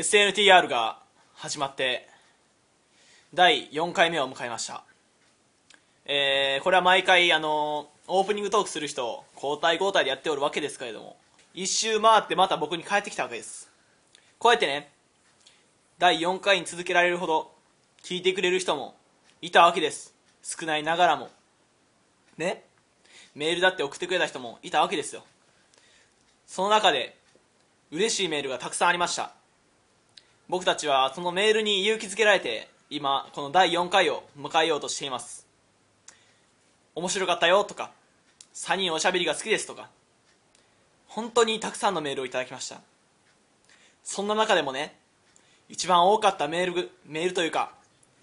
SNTR が始まって第4回目を迎えました。えー、これは毎回あのオープニングトークする人交代交代でやっておるわけですけれども一周回ってまた僕に帰ってきたわけです。こうやってね第4回に続けられるほど聞いてくれる人もいたわけです。少ないながらも。ね。メールだって送ってくれた人もいたわけですよ。その中で嬉しいメールがたくさんありました。僕たちはそのメールに勇気づけられて今この第4回を迎えようとしています。面白かったよとか3人おしゃべりが好きですとか本当にたくさんのメールをいただきました。そんな中でもね一番多かったメールメールというか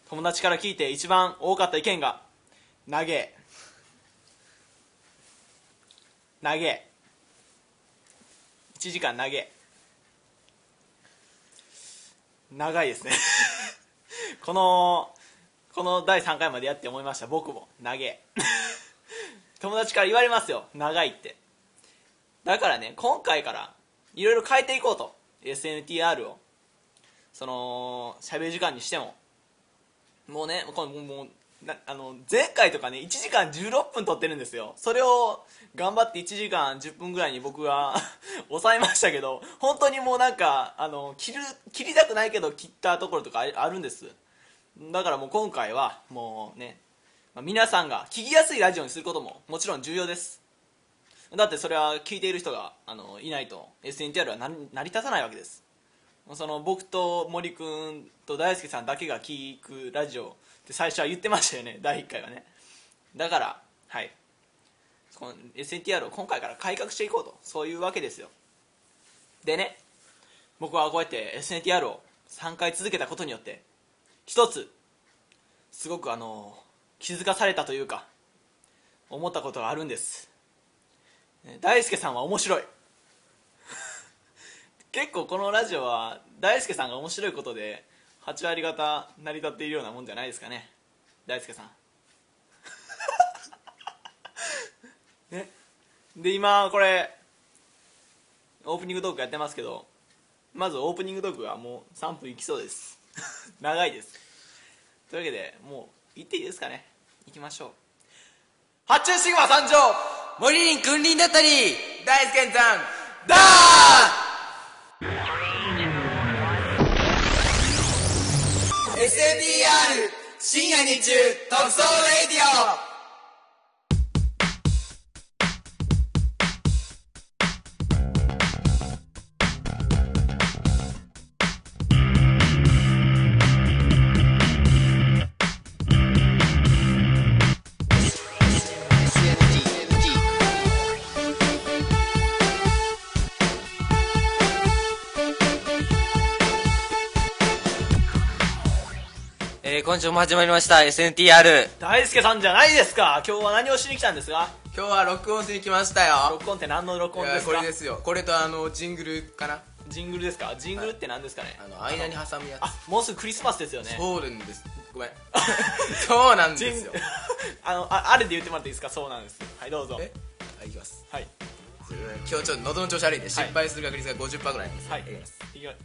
友達から聞いて一番多かった意見が「投げ。投げ。1時間投げ。長いですね。このこの第3回までやって思いました。僕も。投げ 友達から言われますよ。長いって。だからね今回からいろいろ変えていこうと。SNTR を。その喋る時間にしても。もうねこのもうなあの前回とかね1時間16分撮ってるんですよ。それを頑張って1時間10分ぐらいに僕が 抑えましたけど本当にもうなんかあの切る切りたくないけど切ったところとかあるんです。だからもう今回はもうね、皆さんが聞きやすいラジオにすることももちろん重要です。だってそれは聞いている人があのいないと SNTR は成り立たないわけです。その僕と森君と大輔さんだけが聞くラジオって最初は言ってましたよね。第1回はね。だからはい。SNTR を今回から改革していこうと。そういうわけですよ。でね僕はこうやって SNTR を3回続けたことによって一つすごくあの気づかされたというか思ったことがあるんです。大輔さんは面白い。結構このラジオは大輔さんが面白いことで8割方成り立っているようなもんじゃないですかね。大輔さん。ね。で今これオープニングトークやってますけどまずオープニングトークがもう3分いきそうです。長いです。というわけでもう行っていいですかね。行きましょう。発注シグマ参上。森林君臨だったり大輔さんだー SNDR 深夜日中特捜レディオ今週も始まりました。SNTR 大輔さんじゃないですか。今日は何をしに来たんですか？今日は録音しに来ましたよ。録音って何の録音ですか？これですよ。これとあのジングルかな？ジングルですか？ジングルって何ですかね、あの間に挟むやあもうすぐクリスマスですよね。つそうなんです。ごめん。そうなんですよ。あのああれで言ってもらっていいですか？そうなんです。はいどうぞ。え？はいいきます。はい。今日ちょっと喉の調子悪いんで失敗する確率が50%ぐらいですはい。いきます。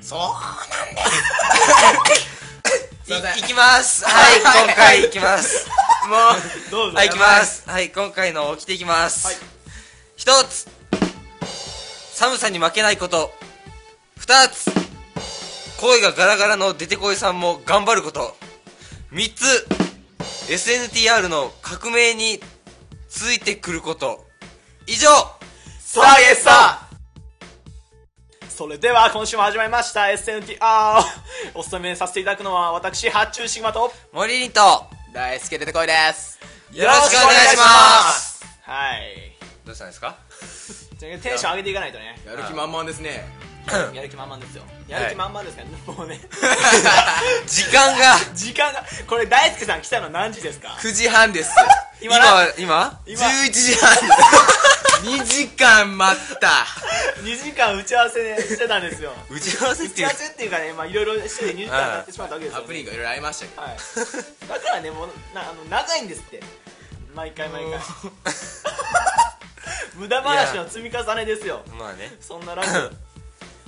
そうなんだす いきます。はい。今回いきます。もうどうぞ。はいいきます。はい今回の起きていきます、はい。一つ。寒さに負けないこと。二つ。声がガラガラの出てこいさんも頑張ること。三つ。SNTR の革命についてくること。以上。さあイエスさそれでは今週も始まりました。SNTR お勤めさせていただくのは私発注シグマと。森林と大輔出てこいです。よろしくお願いします。はい。どうしたんですか？テンション上げていかないとね。やる気満々ですねやる気満々ですよ。やる気満々ですからね、もうね。時間が。時間が。これ大輔さん来たの何時ですか？9時半です。今な？今今？11時半。2時間待った。2時間打ち合わせしてたんですよ。打ち合わせっていう。打ち合わせっていうかねまあいろいろして2時間経ってしまったわけですよ、ね、アプリがいろいろありましたけど。はい。だからねもうなあの長いんですって。毎回毎回。無駄話の積み重ねですよ。まあね。そんなラジオ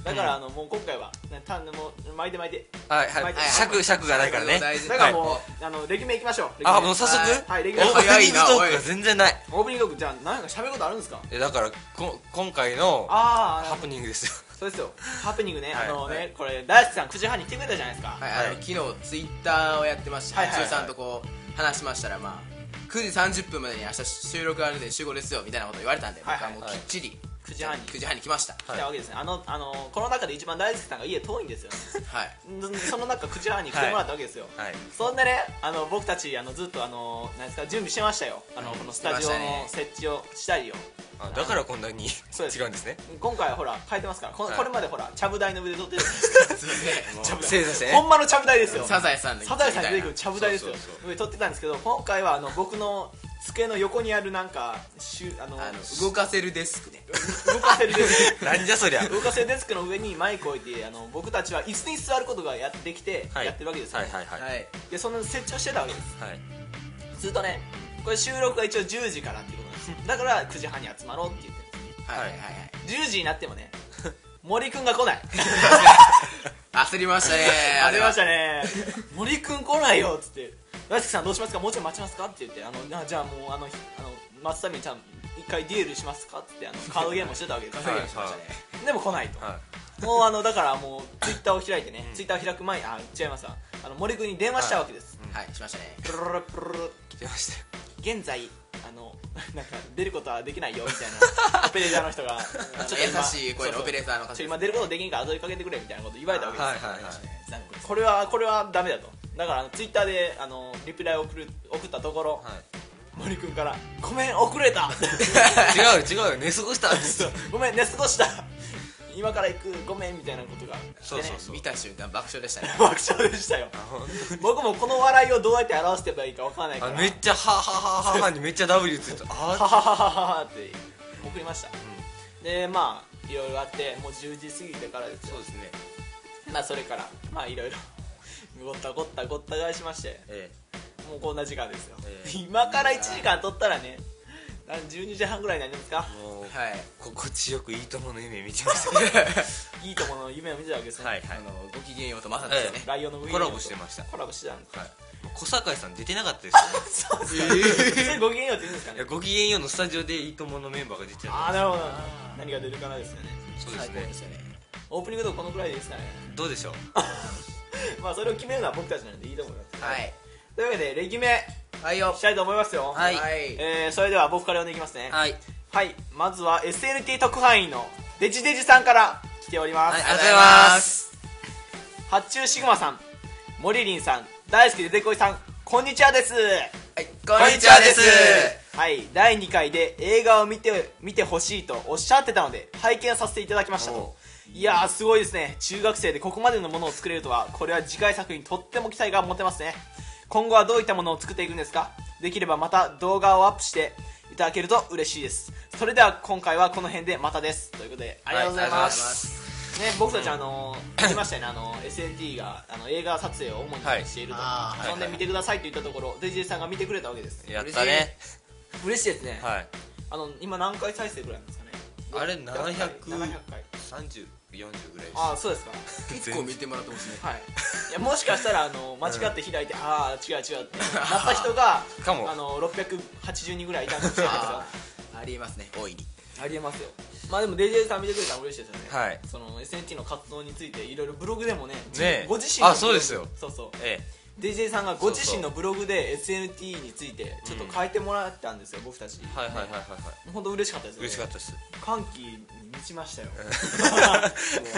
だからあのもう今回はね単もう巻いて巻いて。はいはい。はい尺尺がないからね。だからもう、はあのレギュメいきましょう。あもう早速？はいはいレギュメ。オープニングトークが全然ない。オープニングトークじゃあ何か喋ることあるんですか？えだからこ今回のああハプニングですよ。そうですよ。ハプニングね、はい。あのね、はい。これ大好きさん9時半に来てくれたじゃないですか、はい、あの昨日ツイッターをやってまして、はいはいはい。中さんとこう話しましたらまあ9時30分までに明日収録あるんで集合ですよみたいなこと言われたんで、はいはい。僕はもうきっちり9時半に9時半に来ました。来たわけですね、あのあのこの中で一番大好きさんが家遠いんですよ。ねはい。んその中9時半に来てもらったわけですよ、はい。そんでねあの僕たちあのずっとあの何ですか準備してましたよ。あのこのスタジオの設置をしたりよあだからこんなにそうです。違うんですね。今回はほら変えてますから。こ,、はい。これまでほらちゃぶ台の上で撮ってる。正座してね。ほんまのちゃぶ台ですよ。サザエさんのサザエさんに出てくるちゃぶ台ですよ。上撮ってたんですけど今回はあの僕の机の横にあるなんかしゅあのあの動かせるデスクね。動かせるデスク。なんじゃそりゃ。動かせるデスクの上にマイクを置いてあの僕たちは椅子に座ることがやってきてはい。やってるわけですよ、はいはいはい。はい。でその設置をしてたわけです。はい。するとねこれ収録が一応10時からっていうことなんです。だから9時半に集まろうって言ってはいはい。はい。10時になってもね 森くんが来ない。焦りましたねありましたね。森くん来ないよっつって大輔さんどうしますか？もうちょい待ちますか？って言ってあのあじゃあもうあのひあの待つためにちゃん一回デュエルしますか？ってあのカードゲームをしてたわけです稼ぎしましたねでも来ないと。はもうあのだからもうツイッターを開いてね、ツイッターを開く前にあ違いますわ。あの森くんに電話したわけです、はい。しましたね。プルルルプルル来てましたよ現在あの なんか出ることはできないよみたいな。オペレーターの人がちょっと優しい声のオペレーターの方今出ることできんから後でかけてくれみたいなこと言われたわけです、はいはいはい。残酷ですこれはこれはダメだとだからツイッターであのリプライを送る送ったところ、はい。森くんから「ごめん遅れた。違うよ違うよ。寝過ごした。ごめん寝過ごした。今から行くごめん」みたいなことがね。そうそうそう。見た瞬間爆笑でしたね。爆笑でしたよ。僕もこの笑いをどうやって表してばいいかわからないから。あめっちゃはははははにめっちゃ W ついた。あ ははははははって送りました、でまあいろいろあってもう10時過ぎてからですよ。そうですね。まあそれからまあいろいろごったごったごった返しましてえもうこんな時間ですよ、ええ。今から1時間取ったらねあ12時半ぐらいになりますか？えもうはい。心地よくいいともの夢見てました いいともの夢を見てたわけですね、はいはい。あのごきげんようとまさですよね。ライオンの上コラボしてました。コラボしてたんですはい。小堺さん出てなかったですよね。そうですか、そ れごきげんようって言うんですかね？ごきげんようのスタジオでいいとものメンバーが出てたああなるほど。何が出るかなですよね。そうですね。ね。オープニングとこのくらいですかね？どうでしょう？まあそれを決めるのは僕たちなんでいいと思います。はい。というわけでレギュメ。はいよ。したいと思いますよ。はい。えー、それでは僕から読んでいきますね。はい。はい。まずは SNT 特派員のデジデジさんから来ております、はいありがとうございます。発注シグマさん。モリリンさん。大好きででこいさん。こんにちはです。はい。こんにちはです。はい。第2回で映画を見て見てほしいとおっしゃってたので拝見させていただきましたといやーすごいですね。中学生でここまでのものを作れるとはこれは次回作にとっても期待が持てますね。今後はどういったものを作っていくんですか？できればまた動画をアップしていただけると嬉しいです。それでは今回はこの辺でまたです。ということでありがとうございます、ます。ね、僕たちあの言いましたよねあの SNT があの映画撮影を主にしていると、はい。そんで見てくださいと言ったところデジデジさんが見てくれたわけです。やったね。嬉しい。ですね、はい。あの今何回再生ぐらいなんですかね？あれ700回。700回73040ぐらいですああそうですか。結構見てもらってますね。はい。いやもしかしたらあの間違って開いて、ああ違う違うって。なった人が かも。あの680人ぐらいいたかもしれないですよ。ありえますね大いに。ありえますよ。まあでも DJ さん見てくれたら嬉しいですよね。はい。その SNT の活動についていろいろブログでもねねえ。ご自身のあそうですよ。そうそう。え DJ さんがご自身のブログで SNT についてちょっと書いてもらったんですよ、僕たち。えはいはいはいはいはい。本当嬉しかったですよ、ね、嬉しかったです。歓喜に満ちましたよ。も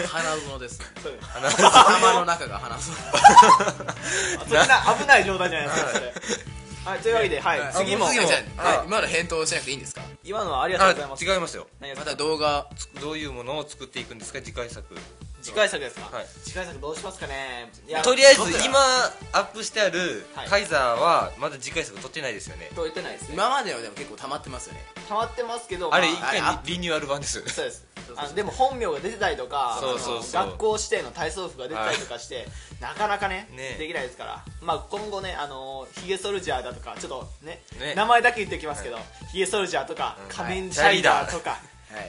う花園ですね。そう。頭の中が花園 そんな危ない状態じゃないですかはい。というわけで、はいはい。次も。次もじゃああはい。今の返答しなくていいんですか？今のはありがとうあございます。違いますよ。また動画どういうものを作っていくんですか？次回作次回作ですか、はい。次回作どうしますかね？いやとりあえず今アップしてあるはい。カイザーはまだ次回作撮ってないですよね。と言ってないですね。今まではでも結構溜まってますよね。溜まってますけどあれ一ま回あリリニューアル版ですそうです。あのでも本名が出てたりとかそうそうそう。あの学校指定の体操服が出てたりとかして、なかなかねね。できないですから、まあ、今後ねあのヒゲソルジャーだとかちょっとねね。名前だけ言っておきますけど、ヒゲソルジャーとか、うん。仮面シャイダーとか、はい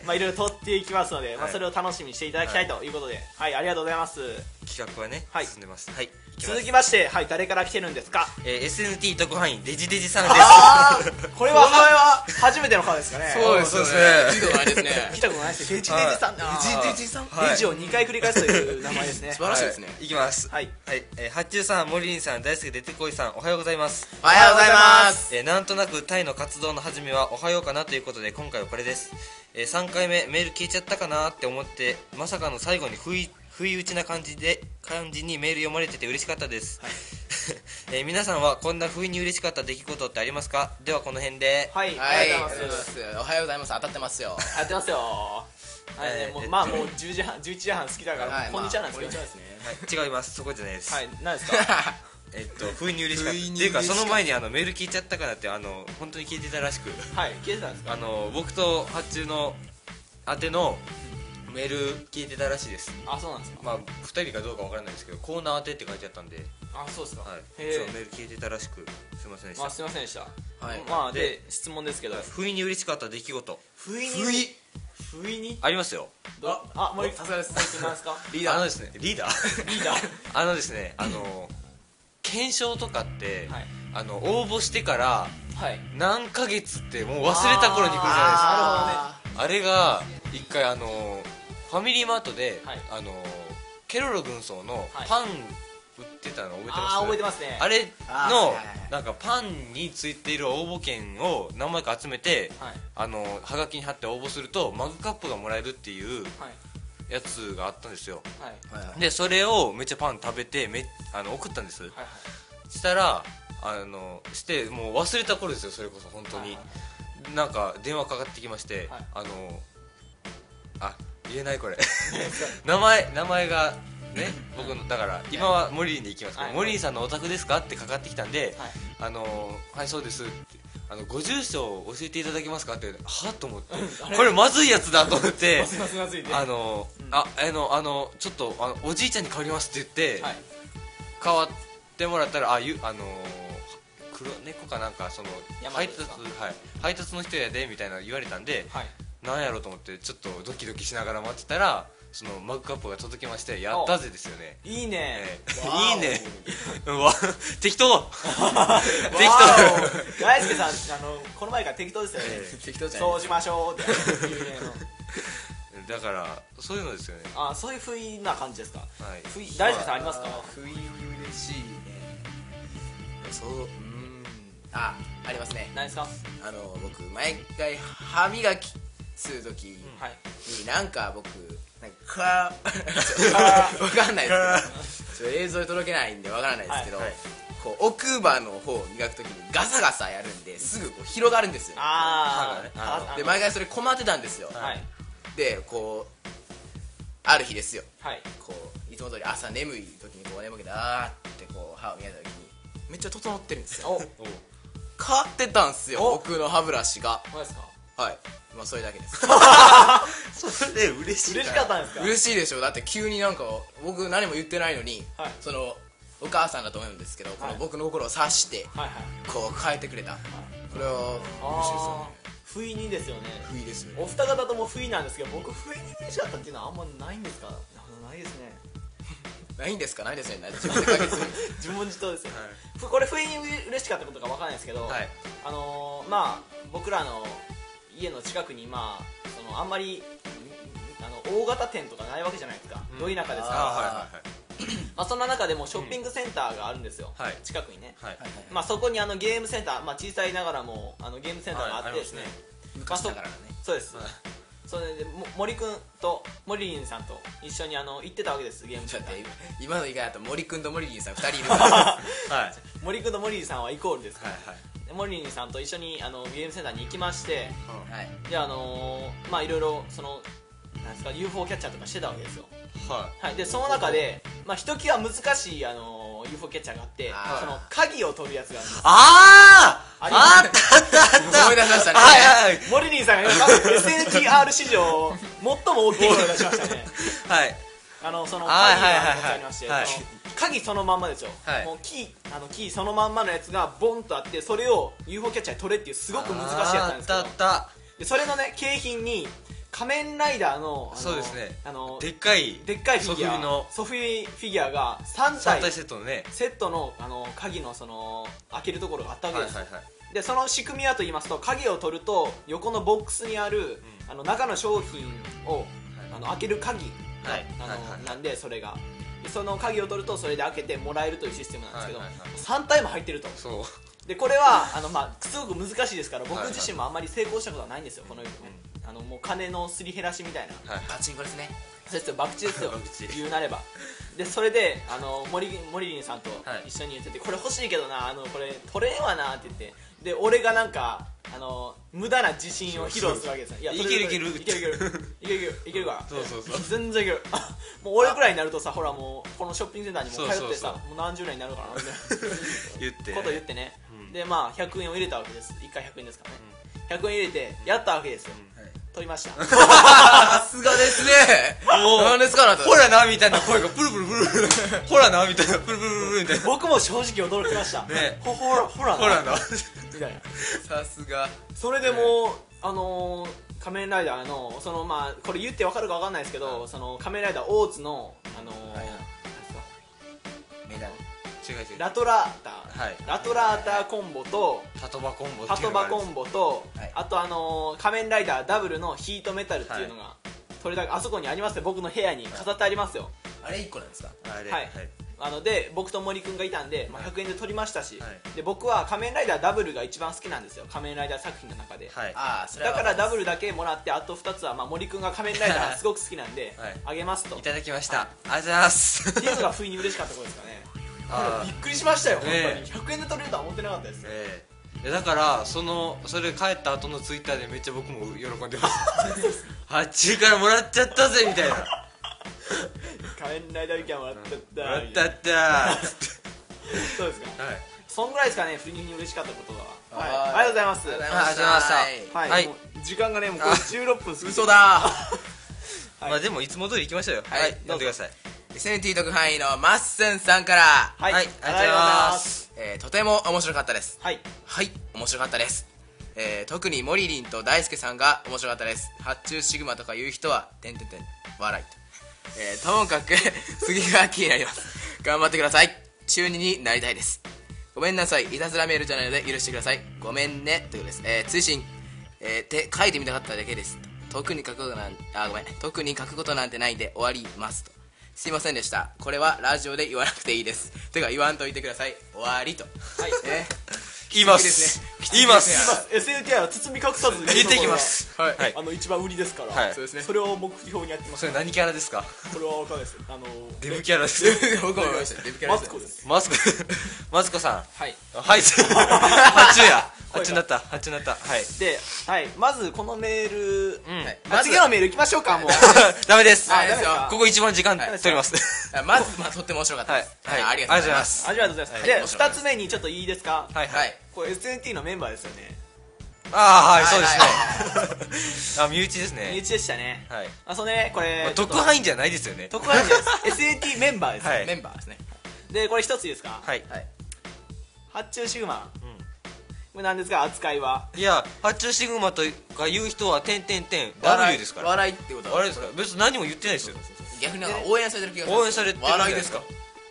まあ、いろいろ撮っていきますので、まあ、はいそれを楽しみにしていただきたいということで。はい、ありがとうございます。企画はね、はい。進んでます。はい。続きましてはい誰から来てるんですか？えー SNT 特派員デジデジさんです。ああ これはは初めての方ですかね。そうですよね。聞いたことないですね。来たことないですよ。デジデジさんはいデジデジさん？デジを2回繰り返すという名前ですね。素晴らしいですね。はい、いきます。はい。はい、えー、八中さん森林さん大輔出てこいさんおはようございます。おはようございます。えーなんとなくタイの活動の始めはおはようかなということで今回はこれです、えー3回目メール聞いちゃったかなって思ってまさかの最後に不意不意打ちな感じで感じにメール読まれてて嬉しかったです、えー皆さんはこんな不意に嬉しかった出来事ってありますか？ではこの辺で。はい、はい。ありがとうございます。おはようございます。当たってますよ。やってますよ。はい、えーもうまあもう10時半11時半好きだから、はい。こんにちはなんですけど、まあこんにちはですね。はい、違います。そこじゃないです、はい。何ですか？えっと不意に嬉しかった。っていうかその前にあのメール聞いちゃったかなってあの本当に聞いてたらしく。はい消えてたんですか？あの僕と発注の宛てのメール聞いてたらしいです。あそうなんですか？まあ2人かどうかわからないですけどコーナー宛てって書いてあったんで、あそうですか、はい、へそうメえール聞いてたらしくすいませんでした、まあすいませんでした。はい。まあでで質問ですけど。不意に嬉しかった出来事。不意に？不意？不意に？ありますよ。どあもうさすがです。もう一個なんですか？リーダー。あのですねリーダー。リーダー。あのですねあの検証とかって、はい。あの応募してからはい。何ヶ月ってもう忘れた頃に来るじゃあないですか。あれが一回あのファミリーマートで、はい。あのケロロ軍曹のはい。パン売ってたの覚えてます、あー覚えてますね。あれのなんかパンについている応募券を何枚か集めてはい。あのはがきに貼って応募するとマグカップがもらえるっていうはいやつがあったんですよ。はい。はいはい。でそれをめっちゃパン食べてめあの送ったんです。はいはい。したらあのしてもう忘れた頃ですよそれこそ本当に、はいなんか電話かかってきまして、はい。あのあ言えないこれ。名前名前がね僕のだから今はモリリンで行きますけど、はい。モリリンさんのお宅ですか？ってかかってきたんで、はい。あのはいそうですってあのご住所を教えていただけますかってはっと思って。これまずいやつだと思って。あの、ああのあのちょっとあのおじいちゃんに変わりますって言って、はい変わってもらったらあゆあの黒猫かなんかその配達はい配達の人やでみたいなの言われたんではいなんやろうと思ってちょっとドキドキしながら待ってたらそのマグカップが届きましてやったぜですよね。いいね。いいね。うわ適当。適わ当大輔さんあのこの前から適当ですよね。え適当じゃそうしましょうって だからそういうのですよね。あそういう不意な感じですか？はい。不意大輔さんありますか？不意に嬉しいね。そううーん。あありますね。何ですか？あの僕毎回歯磨きするときはい。になんか僕なんか わかんないですけど。ちょっと映像で届けないんでわからないですけど、はいはい。こう奥歯の方を磨くときにガサガサやるんですぐこう広がるんですよ。ね。ああで毎回それ困ってたんですよ、はい。でこうある日ですよ。はい。こういつも通り朝眠い時にこう眠気であーってこう歯を磨いた時にめっちゃ整ってるんですよ。変わってたんすよお。僕の歯ブラシが。そうですか？はい。まあそれだけです。それ で嬉しい嬉しかったんですか？嬉しいでしょ。だって急になんか僕何も言ってないのに、はい。そのお母さんだと思うんですけど、この僕の心を察してはいはい。こう変えてくれた。これは嬉しいですよあー不意にですよね。ね不意ですね。お二方とも不意なんですけど僕不意に嬉しかったっていうのはあんまないんですか？ないですね。ないんですか？ないですね。自分で解決する。自問自答ですよ、ふこれ不意に嬉しかったことかわからないですけど、はい。あのーまあ僕らの家の近くにまあそのあんまりんあの大型店とかないわけじゃないですか、うん。ど田舎ですあから。はいはいまあ、そんな中でもショッピングセンターがあるんですよ、はい。近くにね、はいはいまあ、そこにあのゲームセンター、まあ、小さいながらもあのゲームセンターがあってですね,、はいあり昔だからね。そうです、はい。それでも森くんとモリリンさんと一緒にあの行ってたわけですゲームセンター。今の言い方だと森くんと森リンさん2人いるから。はい。はい森くんとモリリンさんはイコールですから、はいでモリリンさんと一緒にあのゲームセンターに行きましてはい。であのーまあいろいろそのなんですか UFO キャッチャーとかしてたわけですよ。ははい、でその中で、まあ、ひときわ難しい、あのー UFO キャッチャーがあってその鍵を取るやつがあるんです。あー!ありあったあったあった。思い出しましたね。はいはいはい。モリリンさんが今 SNTR 史上最も大きい声を出しましたね。はい。あのそのはい鍵がはいはい。はいありまして、はい。その鍵そのまんまですよ、はい。もうキーあのキーそのまんまのやつがボンとあってそれを UFO キャッチャーに取れっていうすごく難しいやつなんですけど。あったあったでそれのね景品に仮面ライダーのそうですねあのでっかいでっかいフィギュアソフビのソフィフィギュアが3 3体体セットのねセットのあの鍵のその開けるところがあったわけですよ、はいはいはいでその仕組みはと言いますと鍵を取ると横のボックスにある、あの中の商品を、あの開ける鍵が、はいあのはいはいはいなんでそれがでその鍵を取るとそれで開けてもらえるというシステムなんですけど、はいはいはい。3体も入ってると。でこれはあの、まあ、すごく難しいですから僕はいはい。自身もあんまり成功したことはないんですよこの、あのもう金のすり減らしみたいな。はいパチンコですねそうですよ博打ですよ。言うなれば。でそれであの森森林さんとはい。一緒に言ってて、これ欲しいけどなあのこれ取れんわなって言ってで俺がなんかあの無駄な自信を披露するわけですよ。いやいけるいける。いけるいける。いけるいける。いけるからそうそうそう。全然いける。もう俺くらいになるとさほらもうこのショッピングセンターにも通ってさもう何十年になるからなみたいな言って。こと言ってね、うん。でまあ100円を入れたわけです。1回100円ですからね、100円入れてやったわけですよ、取りました。さすがですね。もう。何ですかほらなみたいな声がプルプルプルプル。ほらなみたいなプルプルプルみたいな。僕も正直驚きました。ね。ほほらほらほらな。みたいな。さすが。それでもう、あのー仮面ライダーのそのまあこれ言ってわかるかわかんないですけど、その仮面ライダーオーツのあのーはいはメダル違う違う。ラトラータ。ー、はい。ラトラーターコンボとタトバコンボハトバコボンボと、はい。あとあのー仮面ライダーダブルのヒートメタルっていうのが、取れたあそこにありますね。僕の部屋に飾ってありますよ。あれ1個なんですか？あれはい。あので僕と森くんがいたんで、まあ、100円で取りましたし、はい。で僕は仮面ライダーダブルが一番好きなんですよ。仮面ライダー作品の中で、はい。ああそれはだからダブルだけもらってあと2つは、まあ、森くんが仮面ライダーすごく好きなんで、はい。あげますと。いただきました。ありがとうございます。っていうのが不意に嬉しかったことですかねびっくりしましたよ、ねえ。本当に。100円で取れるとは思ってなかったです。ええ。いやだからそのそれ帰った後のツイッターでめっちゃ僕も喜んでます発注からもらっちゃったぜみたいな。も仮面ライダーウィキャンもらっちゃったらったったーそうですか。はい。そんぐらいですかね不意に嬉しかったことは。はい。はい。ありがとうございます。ありがとうございましたはい、はい。時間がねもうこれ16分過ぎ嘘だ。はい。まあでもいつも通り行きましょうよ。はい。はい。読んでくださいセンティ特派員のマッスンさんから、はい、はいありがとうございます。えーとても面白かったです。はい。はい面白かったです、えー特にモリリンと大輔さんが面白かったです。発注シグマとか言う人はてんてんてん笑いと、えーともかく 次が気になります。頑張ってください。中2になりたいです。ごめんなさい。いたずらメールじゃないので許してください。ごめんね。ということです、えー追伸。えーて書いてみたかっただけです。特に書くことなんあごめん。特に書くことなんてないんで終わりますとすいませんでした。これはラジオで言わなくていいです。てか言わんといてください。終わりと。はい。え言います。すね。言いまきついですすね SNTR は包み隠さず言ってきます。はい。はい。あの一番売りですから、はい。そうですね。それを目標にやってます。それ何キャラですか？これは分かんないです。あのデブキャラです 僕も思いました。デブキャラです。マツコです。マツコ。マツコさん。はい。はい。発注や発注になった発注になった。はい。で、はい、まずこのメール、うん。はい。あ次のメール行きましょうかもう。ダメです。ダメですよここ一番時間はい。取ります。あまず、まあ、とっても面白かったです。はい。はい。ありがとうございます。ありがとうございます、はいで面白かった2つ目にちょっといいですか？はい。はい。これ SNT のメンバーですよね。ああはい。そうはいですね。あ身内です身ね内でしたね。はい。あそれねこれまあ特派員じゃないですよね。特派員です。SNT メンバーです、はい。メンバーですね。でこれ一ついいですか、はい。はい。発注シグマ、これ何ですか扱いは。いや発注シグマとか言う人は点点点笑 W いですから。笑いってこと。はあれですか？別に何も言ってないですよ。逆になんか応援されてる気がする。応援されてる笑いですか？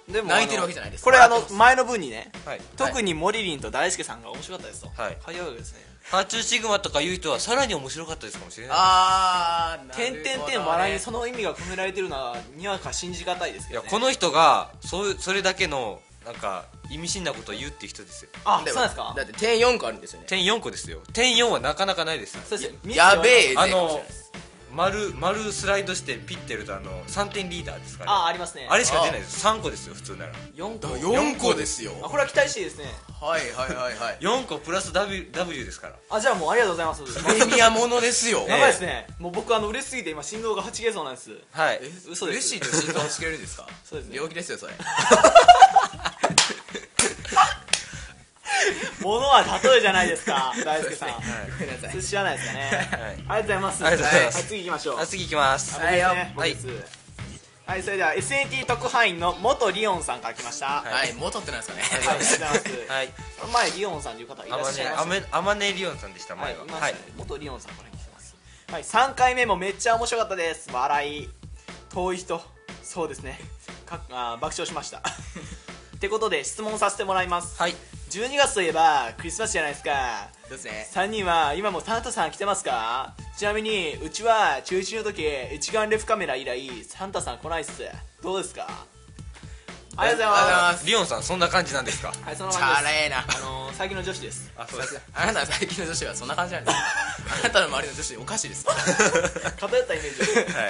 でも泣いてるわけじゃないです。これあの前の文にねはい。特にモリリンと大輔さんが面白かったですと。はい。書いですね。発注シグマとか言う人はさらに面白かったですかもしれないあー、な点々点笑いにその意味が込められてるのはにわか信じがたいですいけど、ね、やこの人がそうそれだけのなんか意味深なことを言うっていう人ですよ。あそうなんですか？だって点4個あるんですよね。点4個ですよ。点4はなかなかないですそうですねやべえあの丸丸スライドしてピッてやるとあの3点リーダーですかね。あありますね。あれしか出ないです。3個ですよ普通なら。4個。だ4個ですよ。あこれは期待していいですね。はいはいはいはい。4個プラス W, w ですから。あじゃあもうありがとうございます。プレミアものですよ。やばいですね。もう僕あの嬉しすぎて今心臓がはち切れそうなんです。はい。え嘘です。嬉しいと心臓つけるんですか？そうですね。病気ですよ、それ。物は例えじゃないですか。大輔さん。ごめんなさい。知らないですかね。はい。ありがとうございます。ありがとうございます。はい次行きましょう。あ次行きます。はい僕です。はい。それでは SNT 特派員の元リオンさんから来ました。ははい、元ってなんですかね。いありがとうございます。はい。前リオンさんという方いらっしゃいましたあまねリオンさんでしたは。い前はい。ましたね元リオンさんから来てます。はい、3回目もめっちゃ面白かったです。笑い。遠い人。そうですね。かあー爆笑しました。ってことで質問させてもらいます。はい12月といえばクリスマスじゃないですか。そうですね。3人は今もサンタさん来てますか？ちなみにうちは中1の時一眼レフカメラ以来サンタさん来ないっす。どうですか？ありがとうございます。リオンさんそんな感じなんですか？すはいそのチ感じです。ャレーな。あのー、最近の女子です。あそうですあなた最近の女子はそんな感じなんです。かあなたの周りの女子おかしいです。偏ったイメージはい。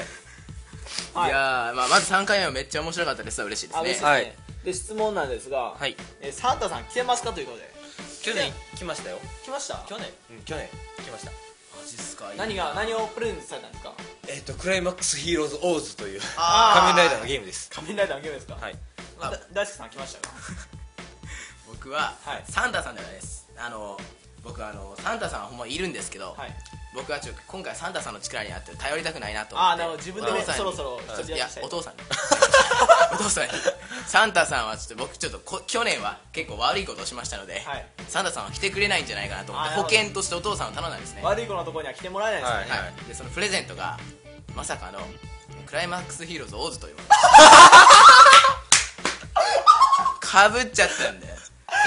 はい。いやー、まあ、まず3回目はめっちゃ面白かったです。嬉しいですね。あ嬉しいですね、はいで質問なんですが、はい。えーサンタさん来てますかということで。去年来ましたよ。来ました？去年。うん去年。来ました。マジっすか何が何をプレゼントされたんですか？えっとクライマックスヒーローズオーズというあ仮面ライダーのゲームです。仮面ライダーのゲームですか？はい。あだ大輔さん来ましたか 僕は、はい。サンタさんではないです。あの僕あのサンタさんはほんまいるんですけど、はい。僕はちょっと今回サンタさんの力にあって頼りたくないなと思って。ああなるほど。自分でねお父さんに。そろそろ一ついややしたい。お父さんに お父さんに。サンタさんはちょっと僕ちょっとこ去年は結構悪いことをしましたので、はい。サンタさんは来てくれないんじゃないかなと思って保険としてお父さんを頼んだんですね。悪い子のところには来てもらえないですよね、はいはい、でそのプレゼントがまさかのクライマックスヒーローズオーズというもの。かぶっちゃったんで。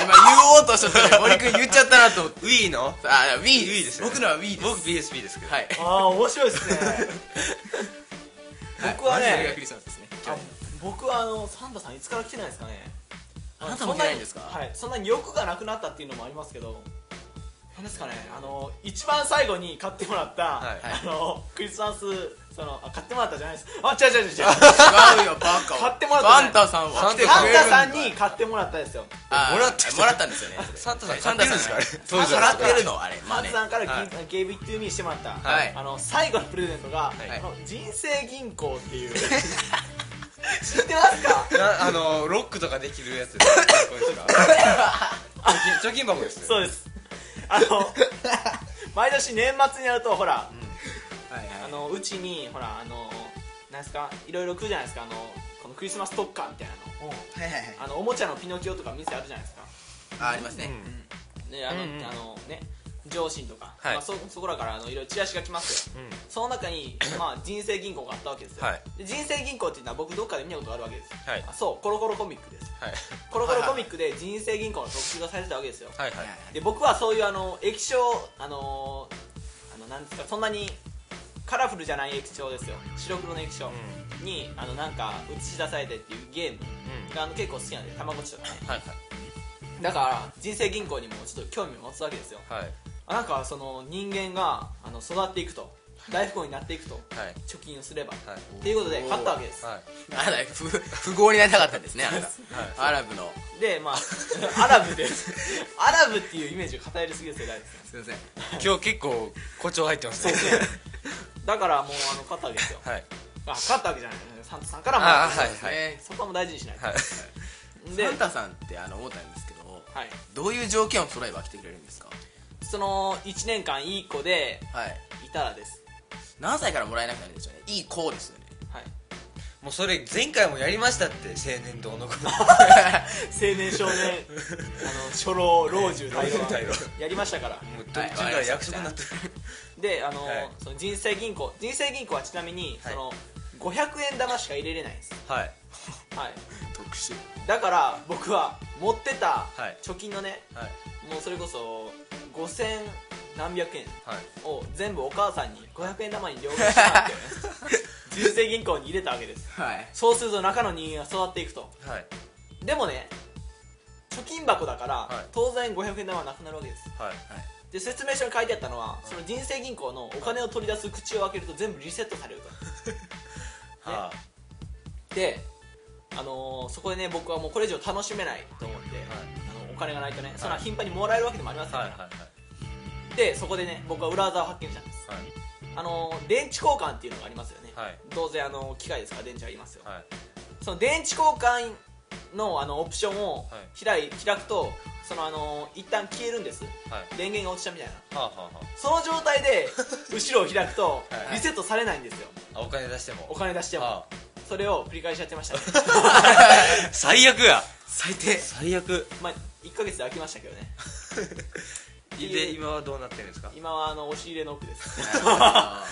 今言おうとしたのに森君言っちゃったなと思って。Wii の？あ Wii, です僕のは Wii です。僕 PSP ですけど。はい。ああ面白いですね。僕はねい。それがクリスマスですねあ僕はあのサンタさんいつから来てないですかね。あなたも来てないんですか？そなにはいそんなに欲がなくなったっていうのもありますけどなんですかねあの一番最後に買ってもらった、はい。あのクリスマスそのあ買ってもらったじゃないです。あ違う違う違う違う。違うよバカ。買ってもらったサンタさんは来てくれるサンタさんに買ってもらったですよ。あもらってもらったんですよね。サンタさんサンタさん買ってるんですか？あれあれ払ってるのあれまサンタさんからはい。ゲイビットゥーミーしてもらった、はい。あの最後のプレゼントが、い。あの人生銀行っていう 知ってますか？なあのロックとかできるやつです。こ 貯金貯金箱ですね。そうです。あの毎年年末になるとほらはいはいあのうちにほらあのなんですか？いろいろ来るじゃないですか。あのこのクリスマス特価みたいなの。はいはいはい。あのおもちゃのピノキオとか店あるじゃないですか。あありますね。であの,、うんうん。あのね上司とか、はい。まあ、そそこらからあのいろいろチラシが来ますよ。うん。その中に、まあ、人生銀行があったわけですよ、はい。で人生銀行っていうのは僕どっかで見たことがあるわけです、はい。あそうコロコロコミックです。はい。コロコロコミックで人生銀行の特集がされてたわけですよ。はいはいで僕はそういうあの液晶あのあのなんですかそんなにカラフルじゃない液晶ですよ。白黒の液晶。に、あのなんか映し出されてっていうゲーム。があの結構好きなんでたまごっちとかね。はいだから人生銀行にもちょっと興味を持つわけですよ。はいなんかその人間があの育っていくと。大富豪になっていくと。はい。貯金をすれば。はい。っていうことで買ったわけです。はい。あなたふ富豪になりたかったんですねあなた。アラブの。でまあ アラブでアラブっていうイメージが偏りすぎる世代ですすいません。今日結構誇張入ってますね。だからもうあの買ったわけですよ。はい。あ買ったわけじゃない。サンタさんからもらったわけですあはいはい。そこはもう大事にしないと。はい。でサンタさんってあの思ったんですけどはい。どういう条件を揃えば来てくれるんですか？その1年間いい子ではい。いたらです。何歳からもらえなくなるんでしょうね。いい子ですよね。はい。もうそれ前回もやりましたって青年堂の子。青年少年。あの初老老中大老大老やりましたから。もうどっちから約束になってる。であの、はい。その人生銀行。人生銀行はちなみに、はい。その500円玉しか入れれないんです、はい。はい、特殊。だから僕は持ってたはい。貯金のねはいもうそれこそ5000何百円はい。を全部お母さんに500円玉に両替してもらって 人生銀行に入れたわけです。はい。そうすると中の人間が育っていくと。はい。でもね貯金箱だから、はい。当然500円玉はなくなるわけです。はい。で説明書に書いてあったのはその人生銀行のお金を取り出す口を開けると全部リセットされると。はで、あのーそこでね僕はもうこれ以上楽しめないと思って、あのお金がないとねそんな頻繁にもらえるわけでもありませんから、はいはい。でそこでね僕は裏技を発見したんです。はい。あのー電池交換っていうのがありますよね、はい。当然あの機械ですから電池ありますよ、はい。その電池交換のあのオプションをはい。開い開くとそのあのー一旦消えるんです。はい。電源が落ちたみたいな。はあはあはその状態で後ろを開くとはい。リセットされないんですよ。ああお金出しても。お金出しても。はそれを繰り返しやってましたね。あ 最悪や。最低。最悪。まあ1ヶ月で飽きましたけどね。で今はどうなってるんですか？今はあの押し入れの奥です。は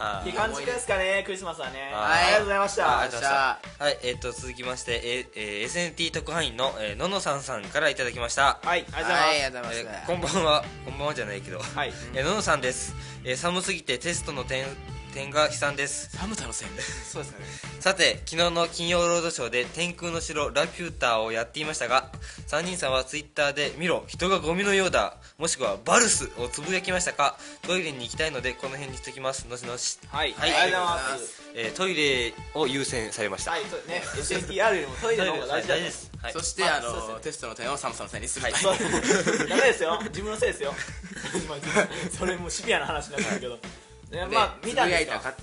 あ って感じですかねクリスマスはね。はいありがとうございました。ありがとうございました。はいえっ、と続きまして、えーえー SNT 特派員の、えーののさんさんからいただきました。はいありがとうございはい、まありがとうございえ。ーこんばんは。こんばんはじゃないけど、はい。えーののさんです、えー寒すぎてテストの点点が悲惨です。寒さのせいすそうですかね。さて昨日の金曜ロードショーで天空の城ラピューターをやっていましたが3人さんはツイッターで見ろ人がゴミのようだもしくはバルスをつぶやきましたかトイレに行きたいのでこの辺にしときます。のしのし、はい。はい。ありがとうございます。えートイレを優先されました。はい。そうね。SNTR よりもトイレの方が大事だとです、はい、そして、あの、ね。テストの点を寒さのせいにする。はい。ダメですよ。自分のせいですよ。今それもうシビアな話になってるけどねまあ見たんですか？かって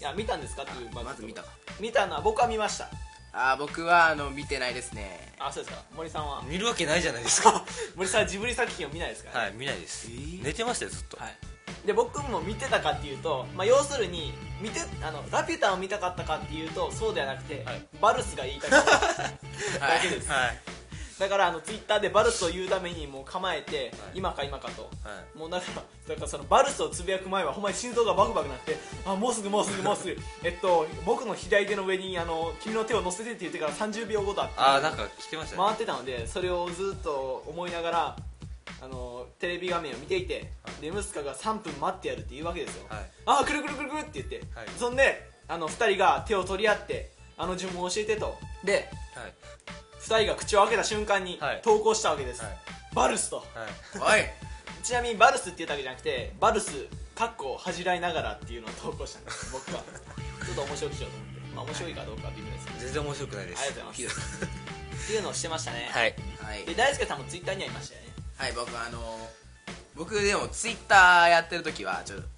いや見たんですかっていう。ままず見たか。見たのは僕は見ました。あー僕はあの見てないですね。あそうですか。森さんは？見るわけないじゃないですか。森さんはジブリ作品を見ないですか？らねはい見ないです、ー？寝てましたよずっと、はい、で僕も見てたかっていうと、まあ、要するに見てあのラピュタを見たかったかっていうとそうではなくて、はい。バルスが言いたかった。だけです、はいだからあのツイッターでバルスを言うためにもう構えて、はい。今か今かと、はい。もうだからだからそのバルスをつぶやく前はほんまに心臓がバクバクなって あもうすぐもうすぐもうすぐ。えっと僕の左手の上にあの君の手を乗せてって言ってから30秒後だってああなんか来てましたね。回ってたのでそれをずっと思いながらあのテレビ画面を見ていてでムスカが3分待ってやるって言うわけですよ、はい。ああくるくるくるくるって言って、はい。そんであの2人が手を取り合ってあの順番を教えてと。ではい2人が口を開けた瞬間にはい。投稿したわけです、はい。バルスと。はい。おい。ちなみにバルスって言ったわけじゃなくてバルスかっこ恥じらいながらっていうのを投稿したんです。僕はちょっと面白くしようと思って、まあ、面白いかどうかは微妙ですけど。全然面白くないです。ありがとうございます。っていうのをしてましたね、はい。はい。で大輔さんもツイッターにはいましたよね。はい僕あの僕でもツイッターやってる時はちょっと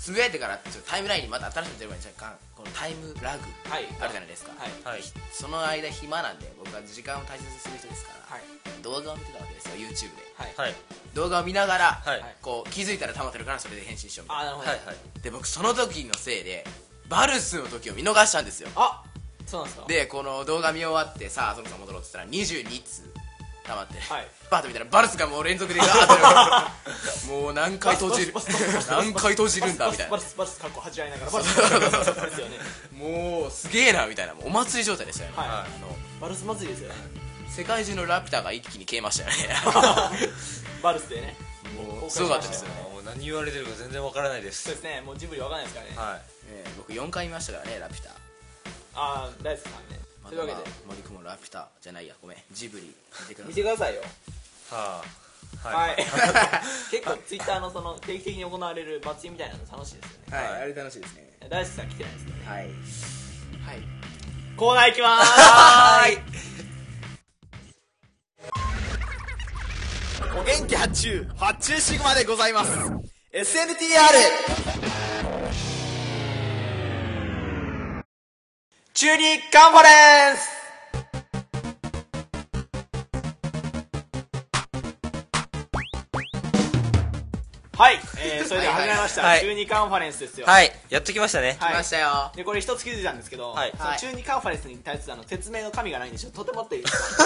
つぶやいてからちょっとタイムラインにまた新しいの出る前に若干このタイムラグはい。あるじゃないですか、はい。はい。その間暇なんで僕は時間を大切にする人ですから、はい。動画を見てたわけですよ YouTube で。はい。はい。動画を見ながら、はい。こう気づいたら溜まってるからそれで返信しようみたいあなるほど、はいはい。で僕その時のせいでバルスの時を見逃したんですよあそうなんですか。でこの動画見終わってさあそろそろ戻ろうって言ったら22通溜まって、はい。バーッと見たらバルスがもう連続でガーッともう何回閉じる。何回閉じるんだみたいな。バルスバルスかっこ恥じらいながらバルスよねもうすげえなみたいなお祭り状態でしたよね、はいあのバルス祭りですよね世界中のラピュタが一気に消えましたよねバルスでねもうすごかったですよねもう何言われてるか全然わからないですそうですねもうジブリわかんないですからねはえー僕4回見ましたからねラピュタああ大輔さんねというわけで。森君もラピュタじゃないや。ごめん。ジブリ。見てくだ見さい。てくださいよ。いはあ。はい。結構ツイッターのその定期的に行われる祭りみたいなの楽しいですよね。はい。あれ楽しいですね。大輔さん来てないですね。はい。はい。コーナー行きまーす。はーい。お元気発注。発注シグマでございます。SNTR 中二カンファレンスはい、えー、それでは始めました、はい。中二カンファレンスですよ。はい。やっときましたね。はい。来ましたよ。でこれ一つ気づいたんですけど、はい。その中二カンファレンスに対するあの説明の紙がないんでしょとてもっていいですか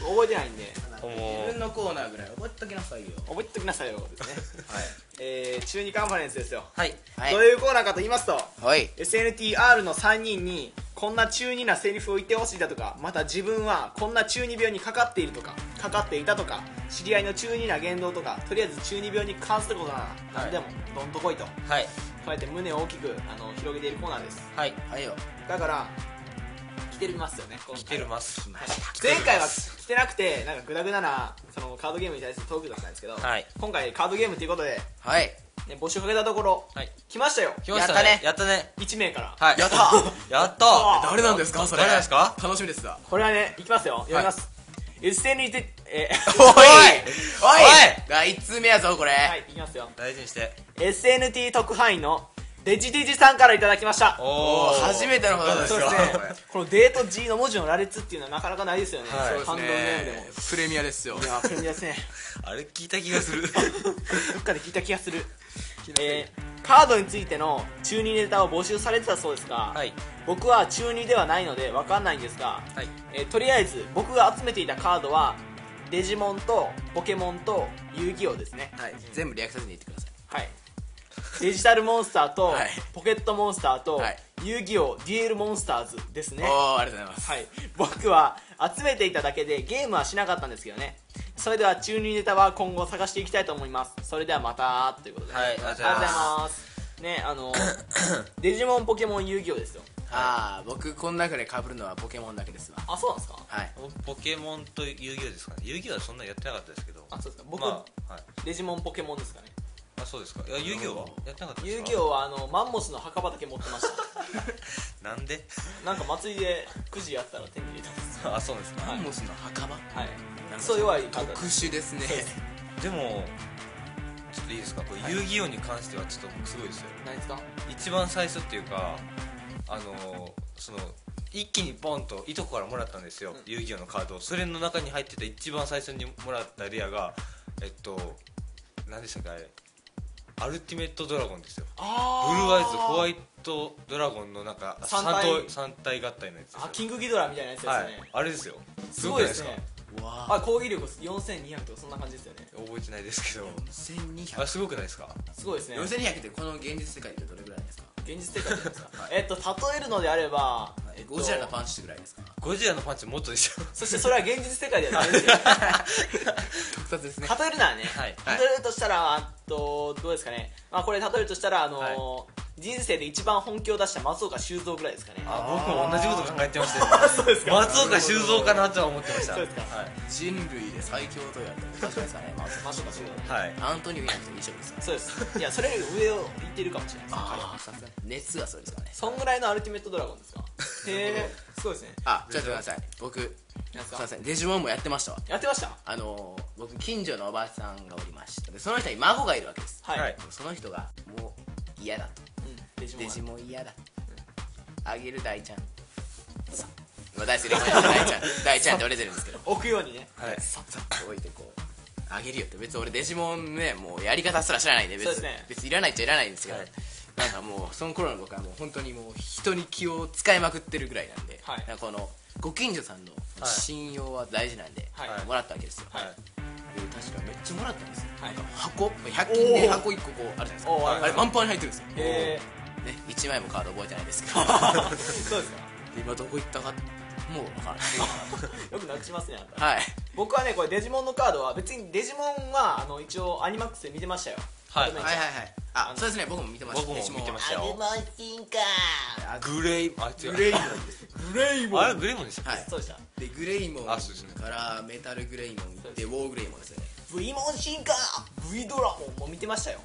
覚えてないんで。も自分のコーナーぐらい覚えときなさいよ。覚えておきなさいよ。ですねはい。えー、中二カンファレンスですよ、はい。はい。どういうコーナーかと言いますとはい。SNTR の3人にこんな中二なセリフを言ってほしいだとかまた自分はこんな中二病にかかっているとかかかっていたとか知り合いの中二な言動とかとりあえず中二病に関することな。ら何でもどんとこいと。こはい、うやって胸を大きくあの広げているコーナーです。はい、はいよ。だから来てますよね今回。来てるます。前回は来てなくてなんかグダグダなそのカードゲームに対するトークだったんですけど、はい。今回カードゲームということで、はいね、募集かけたところ、はい。来ましたよ。来ましたね。やったね。1名から。はい。やった。やった。誰なんですかそれ。誰ですか？楽しみですわ。これはねいきますよ。読みます、SNT え おい。おい。おい。が1通目やぞこれ。はいいきますよ。大事にして。SNT 特派員のデジデジさんからいただきました。おおー。初めてのことですそうですねこのデート G の文字の羅列っていうのはなかなかないですよね、はい。ハンドルネームでも。プレミアですよ。いやプレミアですね。あれ聞いた気がする。どっかで聞いた気がする。えー、カードについての中二ネタを募集されてたそうですが、はい。僕は中二ではないので分かんないんですが、はい。えーとりあえず僕が集めていたカードはデジモンとポケモンと遊戯王ですね。はい。全部略さずに言ってください。はいデジタルモンスターとはい。ポケットモンスターとはい。遊戯王デュエルモンスターズですね。おおありがとうございます。はい。僕は集めていただけでゲームはしなかったんですけどね。それでは中二ネタは今後探していきたいと思います。それではまたということで、はいありがとうございます。ねあの デジモンポケモン遊戯王ですよ。ああ僕この中で被るのはポケモンだけですわ。あそうなんですか？はい。ポケモンと遊戯王ですかね。遊戯王はそんなにやってなかったですけど。あそうですか。僕、まあ、はい、デジモンポケモンですかねあそうですか。いや遊戯王は？やってなかったですか？遊戯王はあのマンモスの墓場だけ持ってました。なんで？なんか祭りでくじやったら手に入れたんです あそうですか。マンモスの墓場？はい。そう弱い方特殊ですね。でもちょっといいですか？これ、遊戯王に関してはちょっとすごいですよ。何ですか？一番最初っていうかあのその一気にボンといとこからもらったんですよ、遊戯王のカードを。それの中に入ってた一番最初にもらったレアがえっと何でしたっけあれ？アルティメットドラゴンですよ。あブルーアイズホワイトドラゴンのなんか三体。三三体合体のやつですよあキングギドラみたいなやつですね、はい。あれですよ。すごいですね。うわあ。攻撃力4200とかそんな感じですよね。覚えてないですけど。4200あすごくないですか？すごいですね。4200ってこの現実世界ってどれぐらいですか？現実世界じゃないですか？えっと例えるのであれば、えっとゴジラのパンチぐらいですか？ゴジラのパンチもっとでしょ。そしてそれは現実世界ではないですよ。特撮ですね。例えるならね、はい。例えるとしたらあとどうですかね、まあ、これ例えるとしたらあのーは人生で一番本気を出した松岡修造ぐらいですかね。あ僕も同じこと考えてましたよ そうです松岡修造かなとは思ってました。そうですか。はい、人類で最強と言われたら確かですかね。松岡修造はい、アントニオ猪木と一緒ですかそうです。いやそれより上を行ってるかもしれない。です熱がそうですかね。そんぐらいのアルティメットドラゴンですか？へえすごいですね。あちょっと待ってください。僕すいません。デジモンもやってましたわ。やってました？あのー僕近所のおばさんがおりましたでその人に孫がいるわけです。はい、はい。その人がもう嫌だと。うん、デジモンデはジモン嫌だあげる大ちゃん。さ今大好きで大ちゃん大ちゃんって俺出るんですけど。置くようにね。はい、さっさっと置いてこう。あげるよって。別に俺デジモンねもうやり方すら知らないんで別にいらないっちゃいらないんですけど、はいなんかもうその頃の僕はもう本当にもう人に気を使いまくってるぐらいなんで、はい。なんかこのご近所さんのはい。信用は大事なんで、はい。もらったわけですよ、はい。で確かめっちゃもらったんですよ、はい。なんか箱100均で箱1個こうあるじゃないですか。あれ満帆に入ってるんですよ、えね、1枚もカード覚えてないですけど。ー、そうですか。今どこ行ったかもう分からない よくなくしますねあんた。はい。僕はねこれデジモンのカードは別にデジモンはあの一応アニマックスで見てましたよはい。はいはいはい。あそうですね。僕も見てました。僕もデジモンは見てましたよ。アグモンシンカグレイあ違う。グレイモングレイモン。あれグレイモンでしたはい。そうでした。でグレイモンからメタルグレイモン行ってウォーグレイモンですよね。V モンシンカー V ドラゴンも見てましたよ。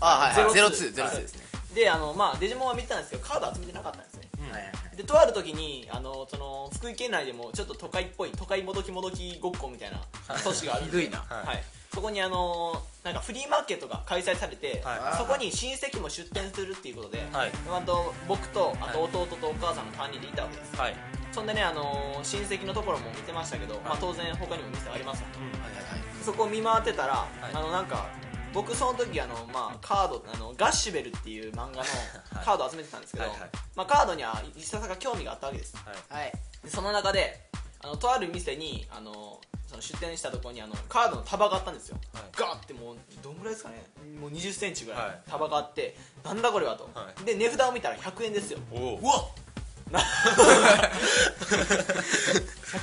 あはいはい。ゼロ02ツーゼロツーですね。であのまあデジモンは見てたんですけどカード集めてなかったんですね。はいはいはいでとある時にあのその福井県内でもちょっと都会っぽい都会もどきもどきごっこみたいな都市があるんで。ひどいな。はい、そこにあのなんかフリーマーケットが開催されて、はい。そこに親戚も出店するっていうことで、はい。あと僕とあと弟とお母さんの3人でいたわけです、はい。そんでね、あの親戚のところも見てましたけど、まあ、当然他にも店ありますわはいはいはい。そこを見回ってたら、い。あのなんか僕その時あの、まあ、カードあのガッシュベルっていう漫画のカードを集めてたんですけど、はいはい。まあ、カードには石田さんが興味があったわけです。はい。はい。でその中であのとある店にあのその出店したところにあのカードの束があったんですよ、はい。ガーってもうどんぐらいですかね。もう2 0ンチぐらはい。い束があって、なんだこれはと、はい。で値札を見たら100円ですよ。う。わな100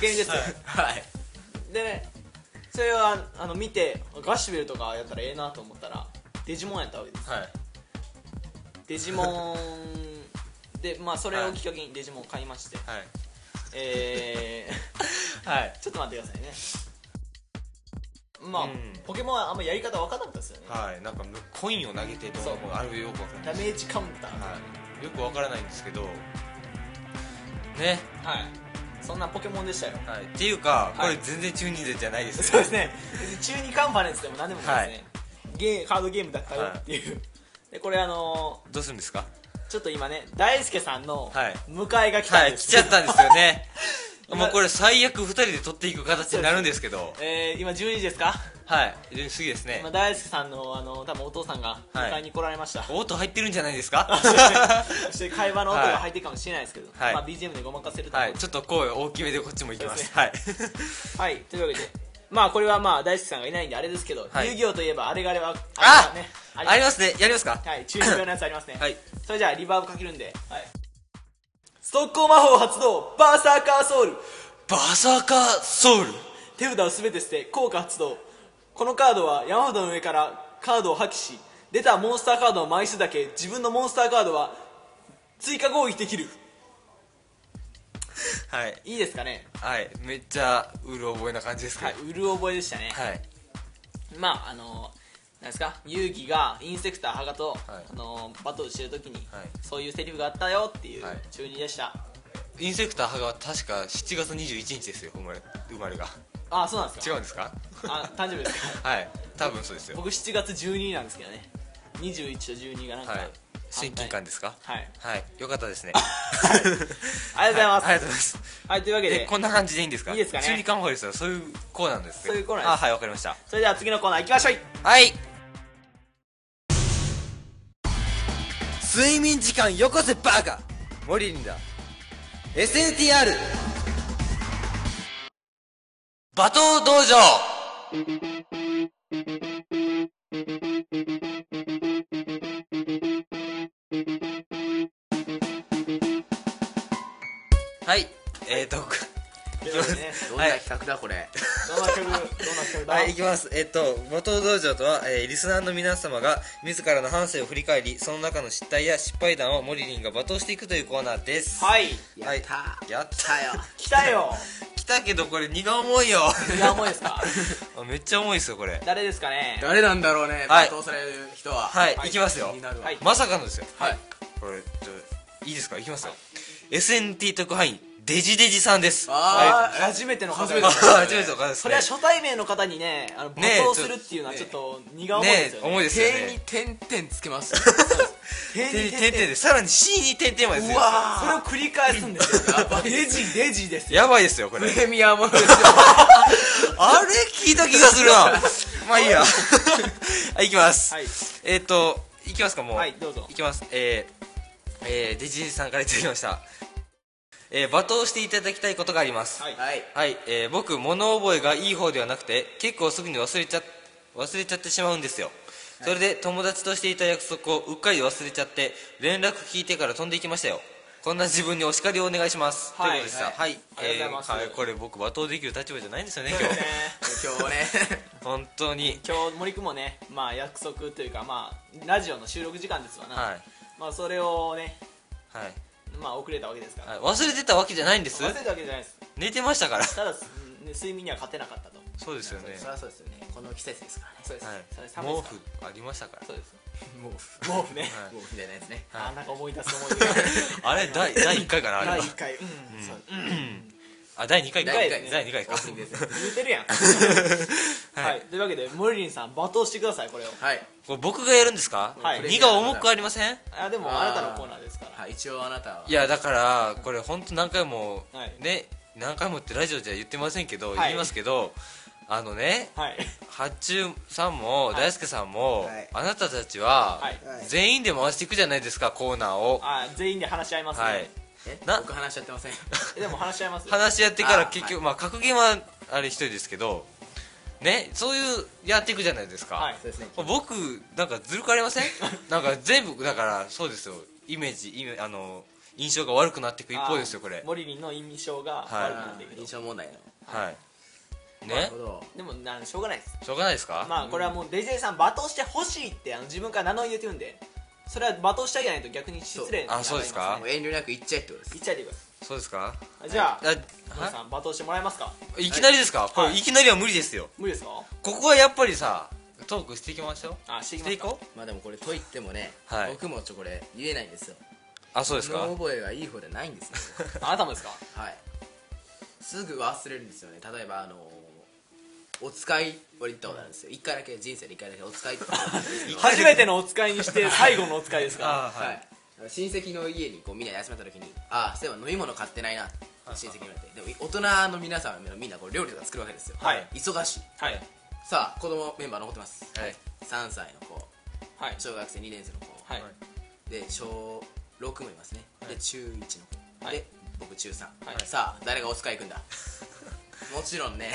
円ですよ、はい。でねそれをああの見てガッシュベルとかやったらええなと思ったらデジモンやったわけです。はい。デジモンで まあそれをきっかけにデジモンを買いまして、はい。え はい。ー、ちょっと待ってくださいね。まあ、うん。ポケモンはあんまやり方分かんなかったですよね、はい。なんかコインを投げてどうのこうのあれよくわからない。ダメージカウンター。はい。よくわからないんですけど。ね。はい、そんなポケモンでしたよ。はい。っていうかこはい。れ全然中二勢じゃないですそうですね。中二カンファレンスでも何でもないですね、ゲーカードゲームだったよはい。っていう、でこれあのどうするんですか？ーちょっと今ね大輔さんのはい。迎えが来たはい来んですちゃったんですよね。今 もうこれ最悪2人で取っていく形になるんですけど。えー、今12時ですか？はい12時過ぎですね。今大輔さんのあの多分お父さんが迎えに来られました、音入ってるんじゃないですか？そして会話の音が入ってるかもしれないですけど、はい。まあ、BGM でごまかせるとはい。ちょっと声大きめでこっちも行きます。そうはい。はい、というわけで。まあこれはまあ大輔さんがいないんであれですけど、はい。遊戯王といえばあれがあれはあれがねありますね。やりますか？はい。中二病のやつありますね。はい。それじゃあリバーブかけるんで、はい、ストック魔法発動。バーサーカーソウル。バサーカーソウル？手札を全て捨て効果発動このカードは山札の上からカードを破棄し出たモンスターカードの枚数だけ自分のモンスターカードは追加攻撃できる。はい。いいですかね。はい。めっちゃうる覚えな感じですけど。はい。うる覚えでしたね、はい。まああのなんですか？遊戯がインセクターハガと、はい。あのバトルしてる時に、はい。そういうセリフがあったよっていうはい。中二でした、インセクターハガは確か7月21日ですよ生まれ生まれが。あそうなんですか？違うんですか？あ誕生日ですか？はい。多分そうですよ。僕7月12なんですけどね。21と12がなんか、はい。親近感ですか？はい。はい。よかったですね。ありがとうございます。はいありがとうございます。はい、というわけえでこんな感じでいいんですか？いいですかね。中二カンファレンスはそういうコーナーなんですそういうコーナーです。あはいわかりました。それでは次のコーナー行きましょう。はい睡眠時間よこせバカ。モリリンだ SNTR 罵倒道場。はい。えーとというわけでね。どんな企画だこれ。どんな曲どんな曲だ？はい、いきます。えっと、罵倒道場とは、えーリスナーの皆様が自らの半生を振り返り、その中の失態や失敗談をモリリンが罵倒していくというコーナーです。はい。はい。やった。やった。来たよ。来たよ来たけどこれ荷が重いよ。いや重いですか？あ めっちゃ重いですよ、これ。誰ですかね？誰なんだろうねはい。罵倒される人は。はい、はいい、きますよ。気に。なるわ。はい。まさかのですよ。はい。これ、いいですか？いきますよ。SNT 特派員、デジデジさんです。あー初めての方初めてですの方初めての方です、ね。それは初対面の方にねあの罵ね倒するっていうのはちょっと荷が重いですよね。ね重いですよ手にね。点々つけます。手に点々。で、さらに C に点々までです。よ。それを繰り返すんですよ。デジデジですよ。やばいですよ、これ。プレミアムですよ。あれ聞いた気がするな。まあいいや。はい。行きます、はい。えっ、と行きますかもう。はいどうぞ。行きます。えー、えー、デジデジさんからいただきましたえー、罵倒していただきたいことがあります。はい。はい。はい、えー、僕物覚えがいい方ではなくて結構すぐに忘れちゃ忘れちゃってしまうんですよ。それで友達としていた約束をうっかり忘れちゃって連絡聞いてから飛んでいきましたよ。こんな自分にお叱りをお願いします、はい。ということでした。はい、ありがとうございます。えーはい、これ僕罵倒できる立場じゃないんですよね 今日。今日ね。本当に。今日森くんもねまあ約束というかまあラジオの収録時間ですわな、はい。まあそれをねはいまあ遅れたわけですから、はい、忘れてたわけじゃないんです？忘れたわけじゃないです。寝てましたから。ただ、睡眠には勝てなかったと。そうですよね。そりゃそうですよね。この季節ですからね。そうです、はい。それ寒い毛ですか布ありましたから。らそうです。もう毛布ね、はい。もうみたいなやつね。あなんか思い出す思い出。が あれ第第1回かなあれは。第1回。うん、そうあ第2回か。第二回です第2回か。オープニングですね。言うてるやん。はい、というわけでモリリンさん罵倒してくださいこれを。はい。これ僕がやるんですか、はい。荷が重くありません？あでもあなたのコーナーですから。はい。一応あなたは。いやだからこれ本当何回も、はい。ね何回もってラジオじゃ言ってませんけど、はい。言いますけどあのねはい。八中さんも大輔さんも、はい。あなたたちは、はい。全員で回していくじゃないですかコーナーを。あ全員で話し合いますね、はい。えな僕話しちゃってません。え でも話し合いますよ。話し合ってからあ結局、まあ格言はあれ一人ですけどねそういうやっていくじゃないですか、はいそうですね。僕なんかずるくありません？なんか全部だからそうですよ。イメージイメあの印象が悪くなっていく一方ですよこれ。モリリンの印象が悪くなっていくと、印象問題のはい。なるねほど。でもなしょうがないです。しょうがないですか、まあこれはもうデジェイさん罵倒してほしいってあの自分から名乗り出てるんでそれは罵倒してあげないと逆に失礼になります。あそうですか？もう遠慮なく言っちゃえってことです言っちゃいてくださそうですか？いじゃああモリはさん罵倒してもらえますか？いきなりですか、これいきなりは無理ですよ。無理ですか？ここはやっぱりさトークしていきましょう？あしていこう？まあでもこれと言ってもねはい。僕もちょこれ言えないんですよ。あそうですか？物覚えがいい方じゃないんですよ。あなたもですか？はい。すぐ忘れるんですよね。例えばあのお使い俺言ったことあるんですよ。一回だけ人生で一回だけお使いって。初めてのお使いにして最後のお使いですかあ はい、はい。親戚の家にこうみんなで集まった時にああそういえば飲み物買ってないな。って親戚に言われて。でも大人の皆さんはみんなこう料理とか作るわけですよ。はい。忙しい。はい。さあ子供メンバー残ってます。はい。3歳の子。はい。小学生2年生の子。はい。で小6もいますね。で中1の子。はい。で僕中3はい。さあ誰がお使い行くんだ？もちろんね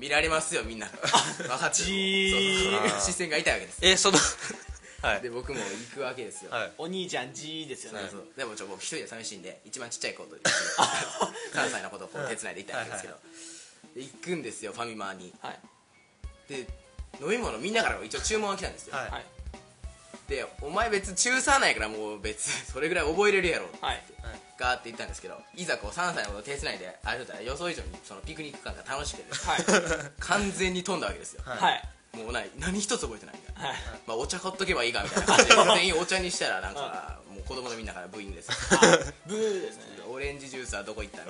見られますよみんな。分かってる。視線が痛いわけです。えその はい。で僕も行くわけですよ、はい。お兄ちゃん G ですよね。でもちょ僕一人で寂しいんで一番ちっちゃい子と3歳 の子とこう手伝いで行ったんですけど、で行くんですよファミマに。はい。で飲み物みんなから一応注文が来たんですよ、でお前別中3なんやからもう別に それぐらい覚えれるやろ。ってはい。ガーって言ったんですけどいざこう3歳のこと手つないであれだったら予想以上にそのピクニック感が楽しくてはい。完全に飛んだわけですよ、はい。もうない。何一つ覚えてないみたいな、はい。まあ、お茶買っとけばいいかみたいな感じで 全員お茶にしたらなんかもう子供のみんなからブーイングです。よブーですね。オレンジジュースはどこ行った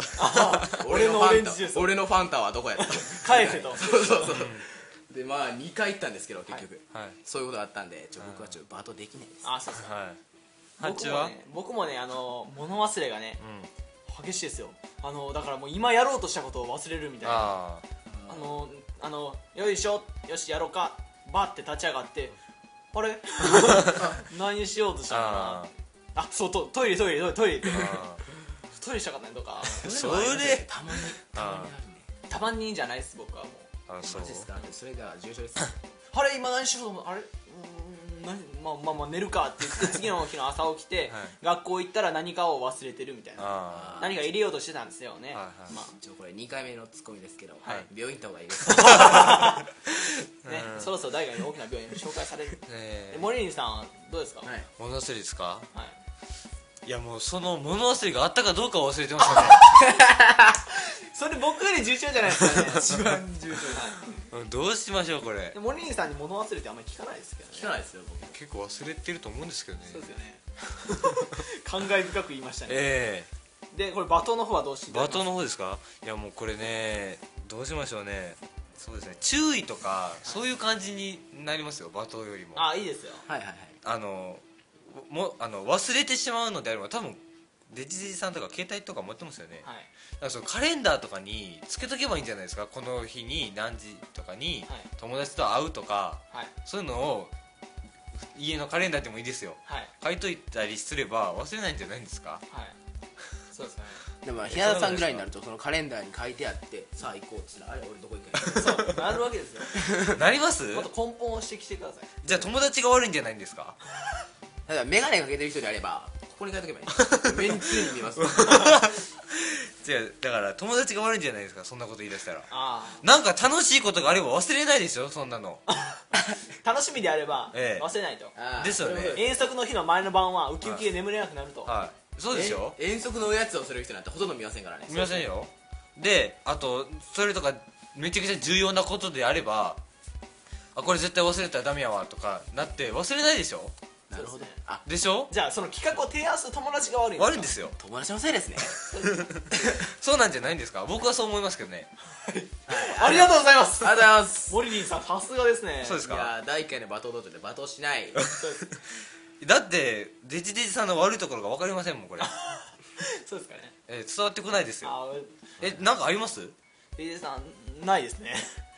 の？俺のファンタはどこやった返せと。そうそうそうでまあ2回行ったんですけど結局、はい。そういうことがあったんでちょ僕はちょっとバトできないです。あそうですか。はい。ハ僕もチは？ね僕もねあの物忘れがね激しいですよ。あのだからもう今やろうとしたことを忘れるみたいな。ああのあのよいしょよしやろうか。バッて立ち上がってあれ？何しようとしたのかあなあそうトトイレトイレトイレってあトイレしたかったねとか。それよたまに。たまにあるね。たまにじゃないです僕はもうあそう。マジですか？それが重症です。あれ今何しようと思うあれ？うーん何まあまあまあ寝るかって言って次の日の朝起きて、はい。学校行ったら何かを忘れてるみたいな。あ何か入れようとしてたんですよね、はいはい。ま一応これ2回目のツッコミですけど、はい。病院行った方がいいです。あ ね、そろそろ大学に大きな病院紹介される。ねえ。でモリリンさんはどうですか、はい。物忘れですか？はいいやもうその物忘れがあったかどうかは忘れてますよね。それ僕より重症じゃないですかね。一番重症。うんどうしましょうこれ。でモリリンさんに物忘れってあんまり聞かないですけどね。聞かないですよ僕。結構忘れてると思うんですけどね。そうですよね。感慨深く言いましたね、えでこれ罵倒の方はどうして？罵倒の方ですか？いやもうこれねどうしましょうね。そうですね。注意とかそういう感じになりますよ罵倒よりも。あいいですよ。はいはいはい。あのもあの忘れてしまうのであれば多分デジデジさんとか携帯とか持ってますよね、はい。だからそのカレンダーとかにつけとけばいいんじゃないですか？この日に何時とかにはい。友達と会うとかはい。そういうのを家のカレンダーでもいいですよ。はい。書いといたりすれば忘れないんじゃないんですか？はい。そうですね。でも平田さんぐらいになるとそのカレンダーに書いてあってさあ行こうって言ったらあれ俺どこ行くんや そうなるわけですよ。なります？もっと根本をしてきてください。じゃあ友達が悪いんじゃないんですか？ただ眼鏡かけてる人であればここに書いとけばいい。目に常に見えます。違うだから友達が悪いんじゃないですかそんなこと言い出したら。あなんか楽しいことがあれば忘れないでしょそんなの。あ 楽しみであればええ。忘れないと、あーですよね。遠足の日の前の晩はウキウキで眠れなくなると、はい。そうでしょ？え遠足のおやつをする人なんてほとんど見ませんからね。見ませんよ。であとそれとかめちゃくちゃ重要なことであればあこれ絶対忘れたらダメやわとかなって忘れないでしょ？なるほど。あ。でしょ？じゃあその企画を提案する友達が悪いん悪いんですよ。友達のせいですね。そうなんじゃないんですか？僕はそう思いますけどね。ありがとうございます。ありがとうございます。モリリンさんさすがですね。いそうですか？やー第1回の罵倒道場で罵倒しない。そうですだってデジデジさんの悪いところが分かりませんもんこれ、そうですかね。えー伝わってこないですよ。あえなんかあります？デジさんないですね、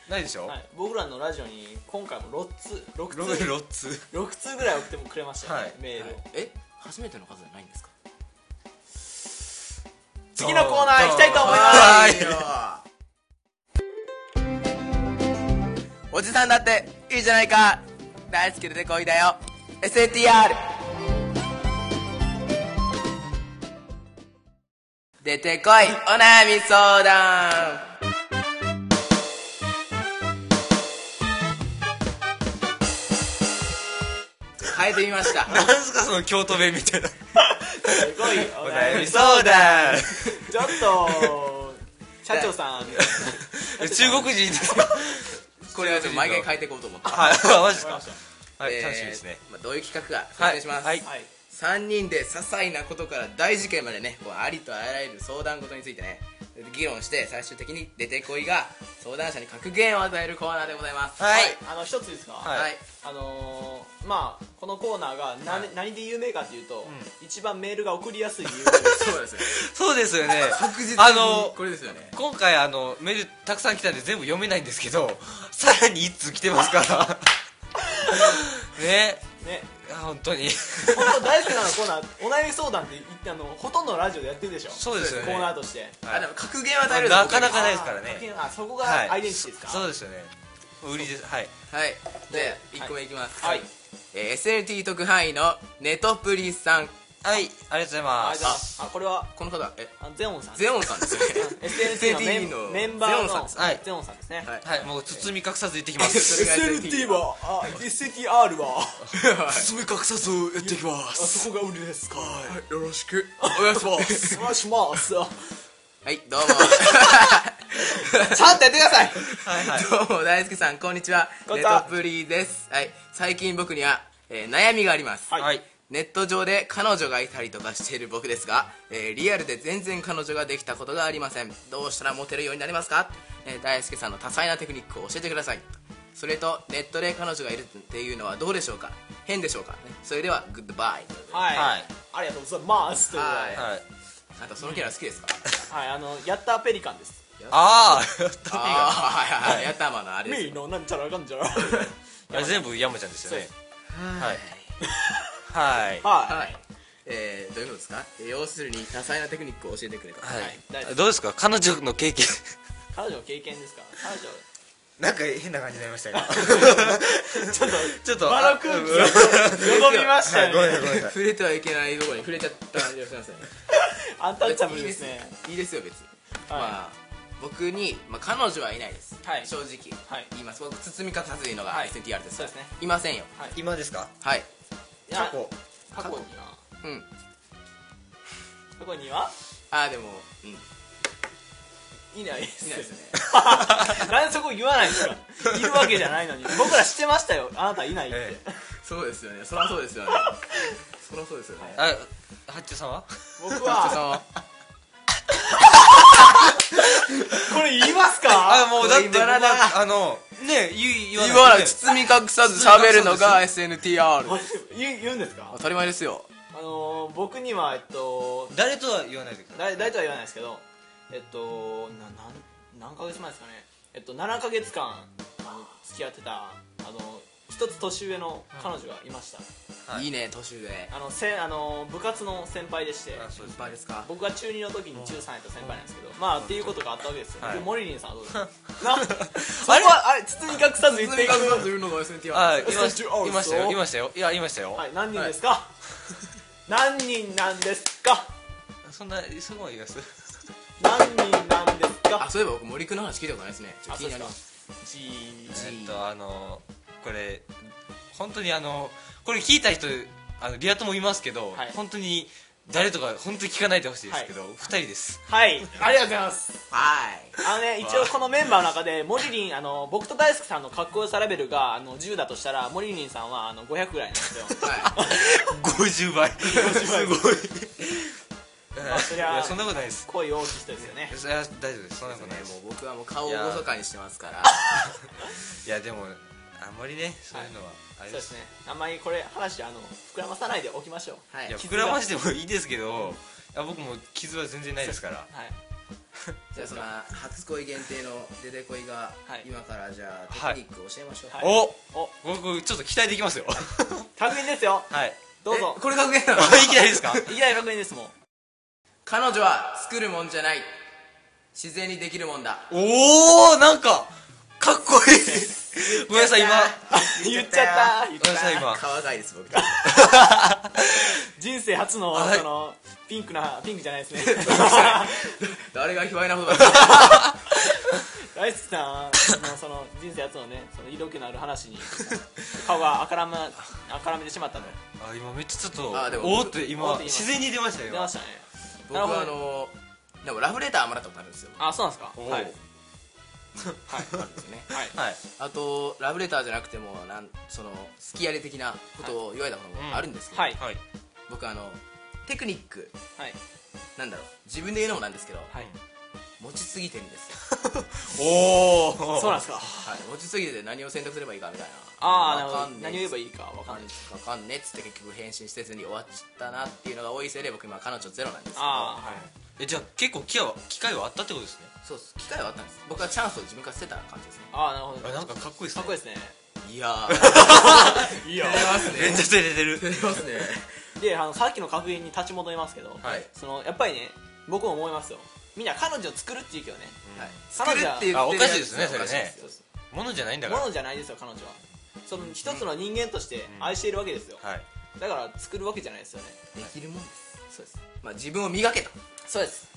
ないでしょ、はい、僕らのラジオに今回も6通6通ロロッツ6通ぐらい送ってもくれましたよね、はい。メールを、え？初めての数じゃないんですか？次のコーナー行きたいと思います。はい。おじさんだっていいじゃないか。大好きでこいだよ。SATR 出てこい。お悩み相談変えてみました。なんすかその京都弁みたいな。すごいおお悩み相談。ちょっと社長さん。中国人ですかこれはちょっと毎回変えていこうと思って。はいマジか？はい、えー楽しみですね。まあ、どういう企画かはい説明します、はいはい。3人で些細なことから大事件までねこうありとあらゆる相談事についてね議論して最終的に出てこいが相談者に格言を与えるコーナーでございます。はい。あの一ついいですか、はい。はい。あのー、まあこのコーナーが何,、はい。何で有名かというと、一番メールが送りやすい理由。そうですね。そうですよね。確実にあのこれですよね。今回あのメールたくさん来たんで全部読めないんですけどさらに1通来てますか？ら ね。ねや本当に。本当大好きなのコーナーお悩み相談って言ってあのほとんどのラジオでやってるでしょ？そうですよね。コーナーとして。はい。あでも格言は与えるのなかなか僕ないですからね。あそこがはいアイデンティティですか、そうですよね。売りです。はい。はい。で1個目いきます。はい。えー SNT 特派員のネトプリさんはいありがとうございあます。ああこれはこの方え？あゼオンさん。ゼオンさんですよね SNT のメン SNT のメンバーのゼオンさんです。はい。ゼオンさんですね、はい。はいもう包み隠さず言ってきます。それが SNT はあ SNTR は？包み隠さずやってきまあそこが売りですか。よろしく。お願い。しますお願いします。はいどうも。ちゃんとやってください。はいはい。どうも大輔さんこんにちは。ネこんにちは。トプリです。はい。最近僕には、えー悩みがあります、はいはいネット上で彼女がいたりとかしている僕ですが、えーリアルで全然彼女ができたことがありません。どうしたらモテるようになりますか、えー大輔さんの多彩なテクニックを教えてください。それとネットで彼女がいるっていうのはどうでしょうか？変でしょうか、ね。それではグッドバイはい、はい。ありがとうございます。はい。はい。あとそのキャラ好きですか、はい、あのヤッターペリカンです。あああはいはい。はい。やったまのあれですミーのなんちゃらかんちゃら。あ全部山ちゃんですよね。はいはい。はい、はいえー、どういうことですか？えー要するに多彩なテクニックを教えてくれたははい。どうですか？彼女の経験。彼女の経験ですか？彼女。なんか変な感じになりましたよ。ちょっと ちょっと場の空気がよどみましたよね。ごめんなさい触れてはいけないところに触れちゃった感じがしますね。アンタッチャブルですね。いいです。よ別に、はい。まあ僕に、まあ、彼女はいないです、はい。正直、はい。言います。僕包み隠さず言うのがはい。SNTR です、そうですね。いませんよ。はい。今ですか？はい過去。過去にはうん。過去には？ああでもうん。いないです。いないですね。なんでそこ言わないんですかいるわけじゃないのに。僕ら知ってましたよ。あなたいないって、えそうですよね。そりゃそうですよね。そりゃそうですよね。あ八丁さんは？僕さは？ん これ言いますか？あもうだってだあのね言言わ言わない。ね包み隠さず喋るのが SNTR 言う言うんですか？当たり前ですよ。あのー僕にはえっと誰とは言わないでください誰誰とは言わないですけどえっとななん何ヶ月前ですかね。えっと7ヶ月間あの付き合ってたあの一つ年上の彼女がいました、はい。いいね年上。あのせあの部活の先輩でして。あそうです。いっぱいですか？僕が中2の時に中3やった先輩なんですけどまあっていうことがあったわけですよ、はい。でモリリンさんはどうですか？なそこはあれ？包み隠さず言っていく。包み隠さず言うのが SNTR あい。ましそういましたよ。いましたよ。いやいましたよ。はい。何人ですか、何人なんですか？そんなすごいです何人なんですか？あそういえば僕森くんの話聞いたことないですね。ちょっあと気になります。じえっとあのこれ本当にあのこれ聞いた人あのリア友もいますけど、はい。本当に誰とか本当に聞かないでほしいですけど、二人です。はい。ありがとうございます。はい。あのね一応このメンバーの中でモリリンあの僕と大輔さんのかっこよさレベルがあの10だとしたらモリリンさんはあの500ぐらいなんですよ。はい。50倍。すごいまあそりゃいやそんなことないです。声大きい人ですよね。いや大丈夫です。そんなことないです。もう僕はもう顔を細かにしてますから。いやでもあんまりね。そういうのはあれでそうですすね。あんまりこれ話あの膨らまさないでおきましょう。はい。いや膨らましてもいいですけどいや僕も傷は全然ないですから。はい。じゃあその初恋限定の出てこいがはい。今からじゃあテクニックを教えましょう、はい。おお。僕ちょっと期待できますよ。確認ですよ。はい。どうぞ。えこれ格言なの？いきなりですか？いきなり確認ですもん。彼女は作るもんじゃない。自然にできるもんだ。おおなんかかっこいい。ごめんなさい今。言っちゃった。言っちゃった。今。可愛いです僕。人生初のはいそのピンクなピンクじゃないですね。誰が卑猥なことだ。大好きさんのその人生初のねその色気のある話に顔が赤らめ赤らめてしまったの。あ今めっちゃちょっとあでもおおって今自然に出ましたよ。出ましたね。僕はあのでもラブレターもらったことあるんですよ。あそうなんですか。はいはいあるんですよね。はい。はい。あとラブレターじゃなくてもなんその好きやれ的なことを言われたこともあるんですけど、はいはい。僕あのテクニックはい。なんだろう自分で言うのもなんですけどはい。持ちすぎてるんです。よ おおそうなんですか。はい持ちすぎてて何を選択すればいいかみたいな。ああ何を言えばいいかわかんんない。わかんねえっつって結局返信せずに終わっちゃったなっていうのが多いせいで僕今彼女ゼロなんですけど。ああはいえじゃあ結構機会は機会はあったってことですね？そうっす。機会はあったんです。僕はチャンスを自分から捨てた感じですね。ああなるほど。あなんかかっこいいですね。かっこいいですね。いやー。いいよ照れますね。めっちゃ照れてる。照れますね。であのさっきの格言に立ち戻りますけど、はい。そのやっぱりね僕も思いますよ。みんな彼女を作るって言うけどね。はい。彼女は作るって言ってるやつ。あおかしいですねそれね。ものじゃないんだから。ものじゃないですよ彼女は。その一つの人間として愛しているわけですよ、はい。だから作るわけじゃないですよね。できるもんです。そうです。まあ自分を磨けとそうです。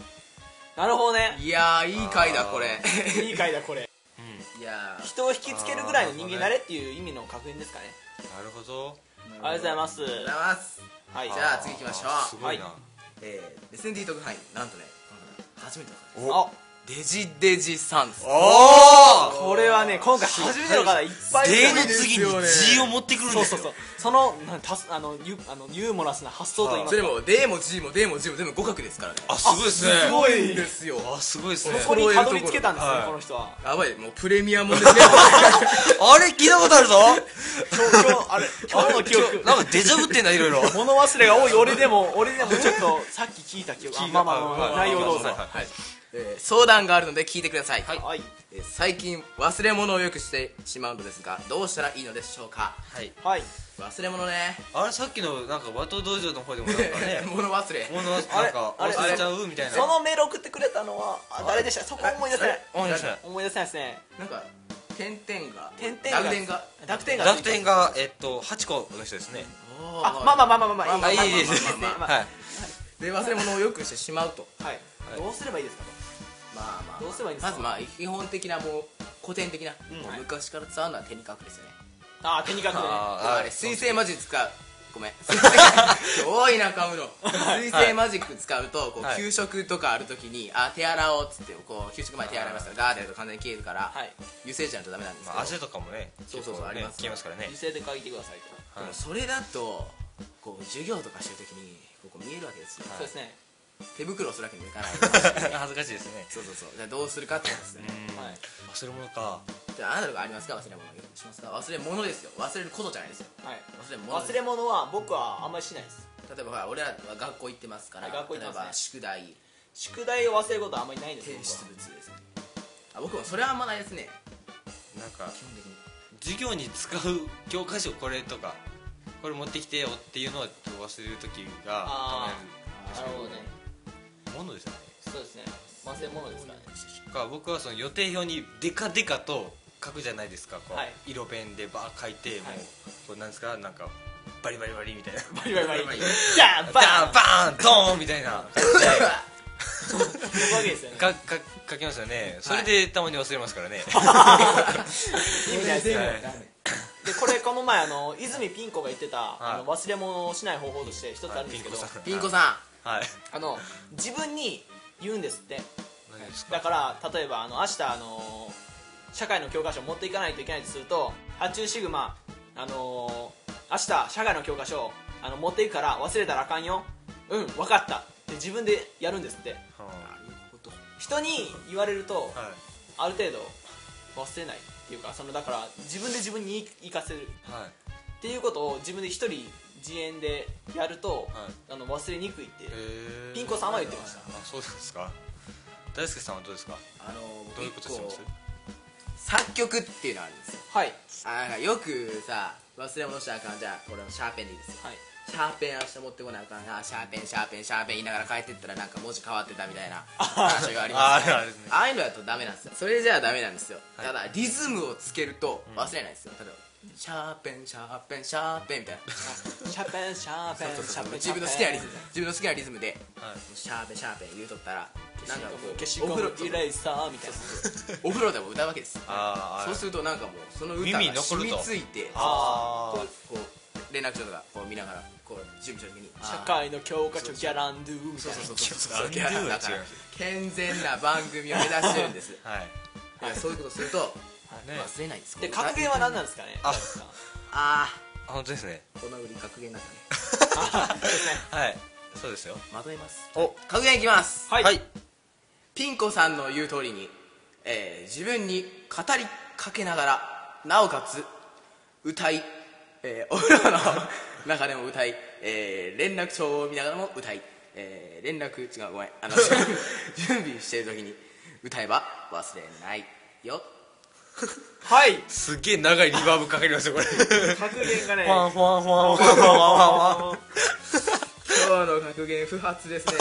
なるほどね。いやーいい回だこれ。いい回だこれ。いやー。人を引きつけるぐらいの人間になれっていう意味の格言ですかね。なるほど。ありがとうございます。ありがとうございます。はい。じゃあ次行きましょう。すごいな。えーレスンディー特派員なんとね初めての方あデジデジさんおおこれはね今回初めての方いっぱいいる例の次に G を持ってくるんですよそうそうそう。そのなんたすあのユあのユーモラスな発想といいますか。それも D も G も D も G も全部互角ですからねあすごいですねすごいですよあすごいですねそこにたどり着けたんですねはいこの人はやばいもうプレミアムですねあれ聞いたことあるぞ今日今日あれ今日の記憶なんかデジャブってんだいろいろ物忘れが多い俺でも俺でもちょっとさっき聞いた記憶あまあまあまあまあ内容どうぞはいえー相談があるので聞いてください、はい。えー最近忘れ物をよくしてしまうのですがどうしたらいいのでしょうか？はい。はい。忘れ物ね。あれさっきのなんか和刀道場の方でもなんかね 物忘れ。物なんあれかあれ忘れちゃうみたいな。そのメール送ってくれたのはあ誰でした？そこ思い出せない。思い出せない。思い出せないですね。なんか点々が点々が。濁点が？濁点が。楽天がえっと8個の人ですね。あまあまあまあまあまあまあ。まああいいですまあまあ。まあまあはい。で忘れ物をよくしてしまうと。はい。どうすればいいですかまあまあ。どうすればいいんですか？まずまあ基本的なもう古典的な、うん。もう昔から伝わるのは手に書くですよね。あ手に書くね。あれ水星マジック使う。ごめん。水星多いな噛むの水星マジック使うとこうはい。給食とかあるときにあ手洗おうっつってこう給食前手洗いますからガーってやると完全に消えるからはい。油性じゃないとダメなんですけど。まあ汗とかもねそうそうそう結構ねあります。消えますからね。自制で書いてくださいと。でもそれだとこう授業とかしてるときにここ見えるわけですよ。そうですね手袋をするわけにもいかない。恥ずかしいですね。そうそうそう。じゃあどうするかってことですね。うん。はい。忘れ物か。じゃああなたとかありますか？忘れ物。しますか忘れ物ですよ。忘れることじゃないですよ。はい。忘れ物忘れ物は僕はあんまりしないです。例えばほら俺らは学校行ってますから、はい学校行ってますね。例えば宿題。宿題を忘れることはあんまりないんです提僕は出物ですね。あ僕もそれはあんまないですね。なんか基本的に。授業に使う教科書これとかこれ持ってきてよっていうのは忘れる時があたまにあるんですなるほどねものですよねそうですね。忘れ物ですからね。か僕はその予定表にデカデカと書くじゃないですかこう、はい。色ペンでバー書いて、もはい。うこうなんですかなんかバリバリバリみたいな。バリバリバリバリ。じゃあバーンバーンバーンドーンみたいな。そういうわけですよね。かか書きますよね。それでたまに忘れますからね、意味ないですよはい。でこれこの前あの泉ピン子が言ってた、はい。あの忘れ物をしない方法として一つあるんですけど、はいピン子さんはい。あの自分に言うんですって。何ですか？だから例えばあの明日あの社会の教科書を持っていかないといけないとすると発注シグマあの明日社会の教科書あの持っていくから忘れたらあかんよ。うん分かった。って自分でやるんですって。はんなるほど。人に言われるとあはい。ある程度忘れないっていうかそのだから自分で自分に言い聞かせる。はい。っていうことを自分で一人自演でやると、はい。あの忘れにくいってピン子さんは言ってました。あそうですか。大輔さんはどうですか？あのどういうことしてます？作曲っていうのがあるんですよ。はい。あよくさ忘れ物したらあかん。じゃあ俺のシャーペンでいいです。よはい。シャーペン明日持ってこなあかん。なシャーペンシャーペンシャーペン言いながら帰ってったらなんか文字変わってたみたいな話があります。よあーあいうのだとダメなんですよ。それじゃあダメなんですよ、はい。ただリズムをつけると忘れないですよ、例えばシャーペンシャーペンシャーペンみたいな。シャーペンシャーペンシャーペン自分の好きなリズム。自分の好きなリズムで。はい。シャーペンシャーペン言うとったらなんかこうお風呂ムイレイサーみたいな。お風呂でも歌うわけですそうするとなんかもうその歌が染みついてあこうこう連絡帳とかこう見ながらこう準備した時に社会の教科書ギャランドゥみたいなそうそうそうそう。ランドゥだから健全な番組を目指してるんです。はい。そういうことするとね忘れないんですで格言は何なんですかねあああ本当ですね。あこの売り格言なんだね。はい。そうですよ。まとめます。お。格言いきます。はい、はい。ピン子さんの言う通りに、えー自分に語りかけながらなおかつ歌い、えー お風呂の中でも歌い、えー連絡帳を見ながらも歌い、えー連絡違うごめん。あの 準備してる時に歌えば忘れないよはい。すっげえ長いリバーブかかりますよこれ。格言がね。ファンファンファンファンファンファン今日の格言不発ですね。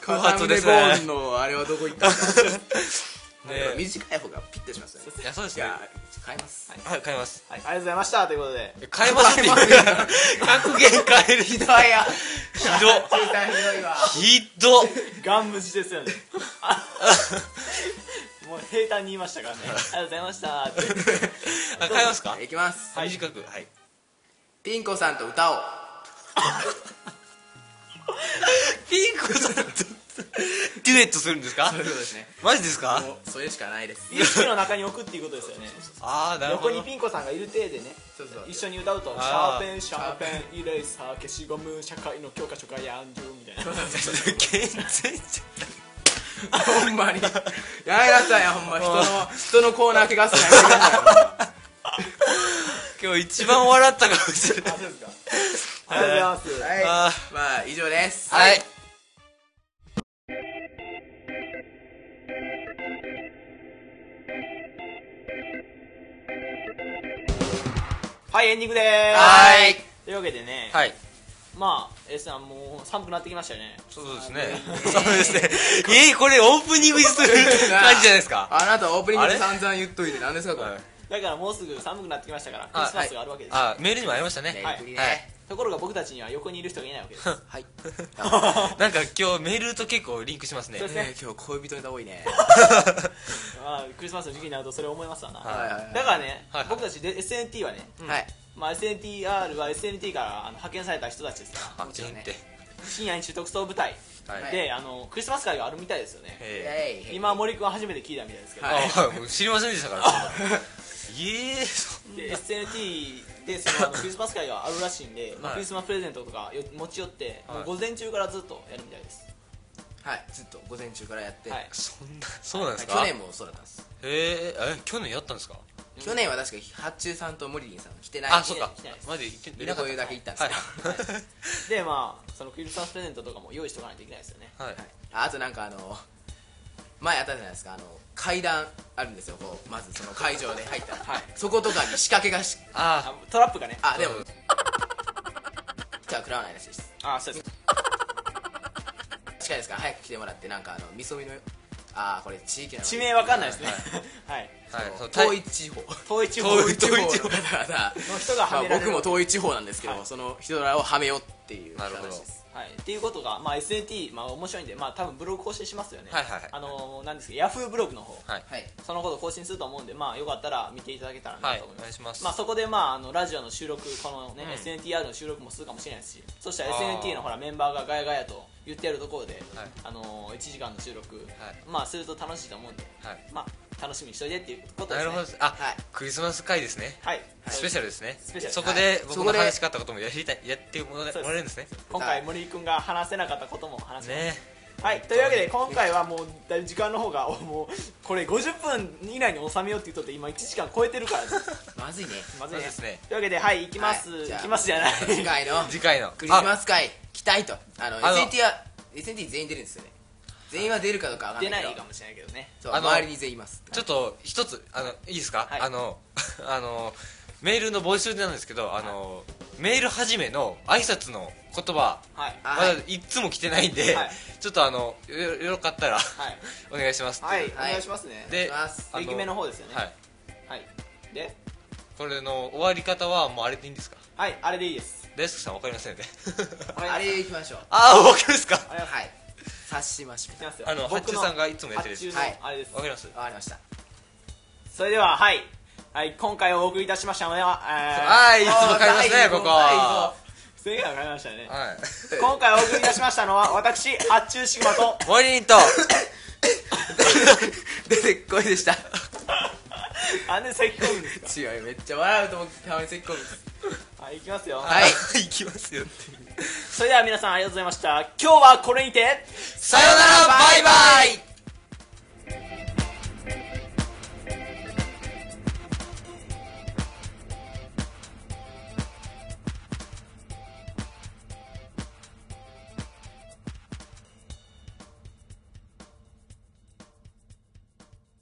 不発ですボねーンのあれはどこ行ったんだ ね短い方がピッとしますね。いやそうですね。変えます。はい。変えます。はい、ありがとうございましたということで。変えますって格言変えるひど。いやひ中間ひどいわ。ひど。ガン無視ですよね。あ もう平坦に言いましたからね。ありがとうございました。っ てあ変えますか？いきます。短く。はい。ピンコさんと歌おう。ピンコさんとデュエットするんですか？そういうことですね。マジですか？もうそれしかないです。意識の中に置くっていうことですよね。ああなるほど。横にピン子さんがいる体でね。そうそう。一緒に歌うと「シャあーーペンシャーペンイレーサー消しゴム社会の教科書からやんじゅう」みたいな。全然ちほんまに。やめなさいよほんま。人の人のコーナー怪我すなやめてくださ今日一番笑ったかもしれない。あそうですかありがとうございます。いはい。あまあ以上です。はい。はいエンディングでーす。はい。というわけでね、はい。まあ S さんもう寒くなってきましたよね。そうですね。そうですね。えー、これオープニングにする感じじゃないですか。あなたオープニングで散々言っといて何ですかこれ？はい。だからもうすぐ寒くなってきましたからクリスマスがあるわけですよ、あメールにもありましたね。はい。ところが僕たちには横にいる人がいないわけです。はい。なんか今日メールと結構リンクしますね。そうですね。ね今日恋人ネタ多いね。まあクリスマスの時期になるとそれ思いますわな、はいはいはい。だからね、はいはい。僕たちで SNT はね、はいまあ、SNTR は SNT からあの派遣された人たちですから。あもちろんね。って深夜に中特捜部隊はい。で、あのクリスマス会があるみたいですよね。今森君は初めて聞いたみたいですけど、知りませんでしたから。そんな。ええそで SNT でそのあのクリスマス会があるらしいんで、クリスマスプレゼントとかよ持ち寄って、はい。もう午前中からずっとやるみたいです。はい。ずっと午前中からやって。はい。そんなそうなんですか？去年もそうだったんです。へえ。え去年やったんですか？去年は確か発注さんとモリリンさん来てない。あそうか。来てないです。マジで言ってでこういうだけ行ったんですはい。よでまあそのクリスマスプレゼントとかも用意しておかないといけないですよね。はい。ああとなんかあの前あったじゃないですかあの階段あるんですよこうまずその会場で入ったら、はい。そことかに仕掛けがしああトラップがね。あでも。う んじゃあ食らわないらしいです。あそうです近いですか？ら早く来てもらってなんかあのみそみのああこれ地域なの地名わかんないですね。はい。あはいそう。統一地方。統一地方。統一地方。の人がはまあめられる。僕も統一地方なんですけど、はい。その人らをはめようっていうなるほど。話ですはい、っていうことが、まあ、SNT、まあ、面白いんで、まあ、多分ブログ更新しますよね、はいはいはい。あのーなんですかヤフーブログの方。はい。はい。そのこと更新すると思うんで、まあ、よかったら見ていただけたらはないと思います,、お願いします。まあ、そこで、まあ、あのラジオの収録この、ねうん。SNTR の収録もするかもしれないですしそしたら SNT のほらメンバーがガヤガヤと言ってやるところで、はい。あのー1時間の収録、はい。まあ、すると楽しいと思うんで、はい。まあ、楽しみにしといてっていうことですね。なるほどです。あ、はい。クリスマス会ですね。はい、スペシャルですね。スペシャル。そこで僕の話し方こともやりたいやってもらえるんですね。今回森井君が話せなかったことも話せます、ね。はい、というわけで今回はもうだいぶ時間の方がおもうこれ50分以内に収めようって言っとって今1時間超えてるから まずいね。まずいね。ですね。というわけではい行きます、はい。行きますじゃない。次回の。次回の。クリスマス会来たいと。あのあの。SNT は SNT 全員出るんですよね全員は出るかどうかわかん出ないかもしれないけどね。そうあの周りに全員います。ちょっと一つあのいいですか、はい。あの あのメールの募集なんですけどあの、メール始めの挨拶の言葉はい。あまだはいいつも来てないんで、はい。ちょっとあのよよかったらはい、お願いしますはい、はい。お願いしますね。でお願いします。あの駅目の方ですよね。はい。はい。で？これの終わり方はもうあれでいいんですか？はいあれでいいです。大輔さんわかりませんよね。はいあれ行きましょう。ああわかりますか？はい察しましょいきますよ。あの僕発注さんがいつもやってるやつ。発注のはい。あれです。わかりまわかりました。それでははい、はい、今回お送りいたしましたのは、えーはいいつも買いますねここ。は正解わかりましたね。はい。今回お送りいたしましたのは私発注シグマとモリンと。出てこいでした。あんで咳込むんです 違うよ。めっちゃ笑うと思ってたまに咳込むんです。かはい行きますよ。はい。行きますよってそれでは皆さんありがとうございました。今日はこれにて。さよならバイバイ。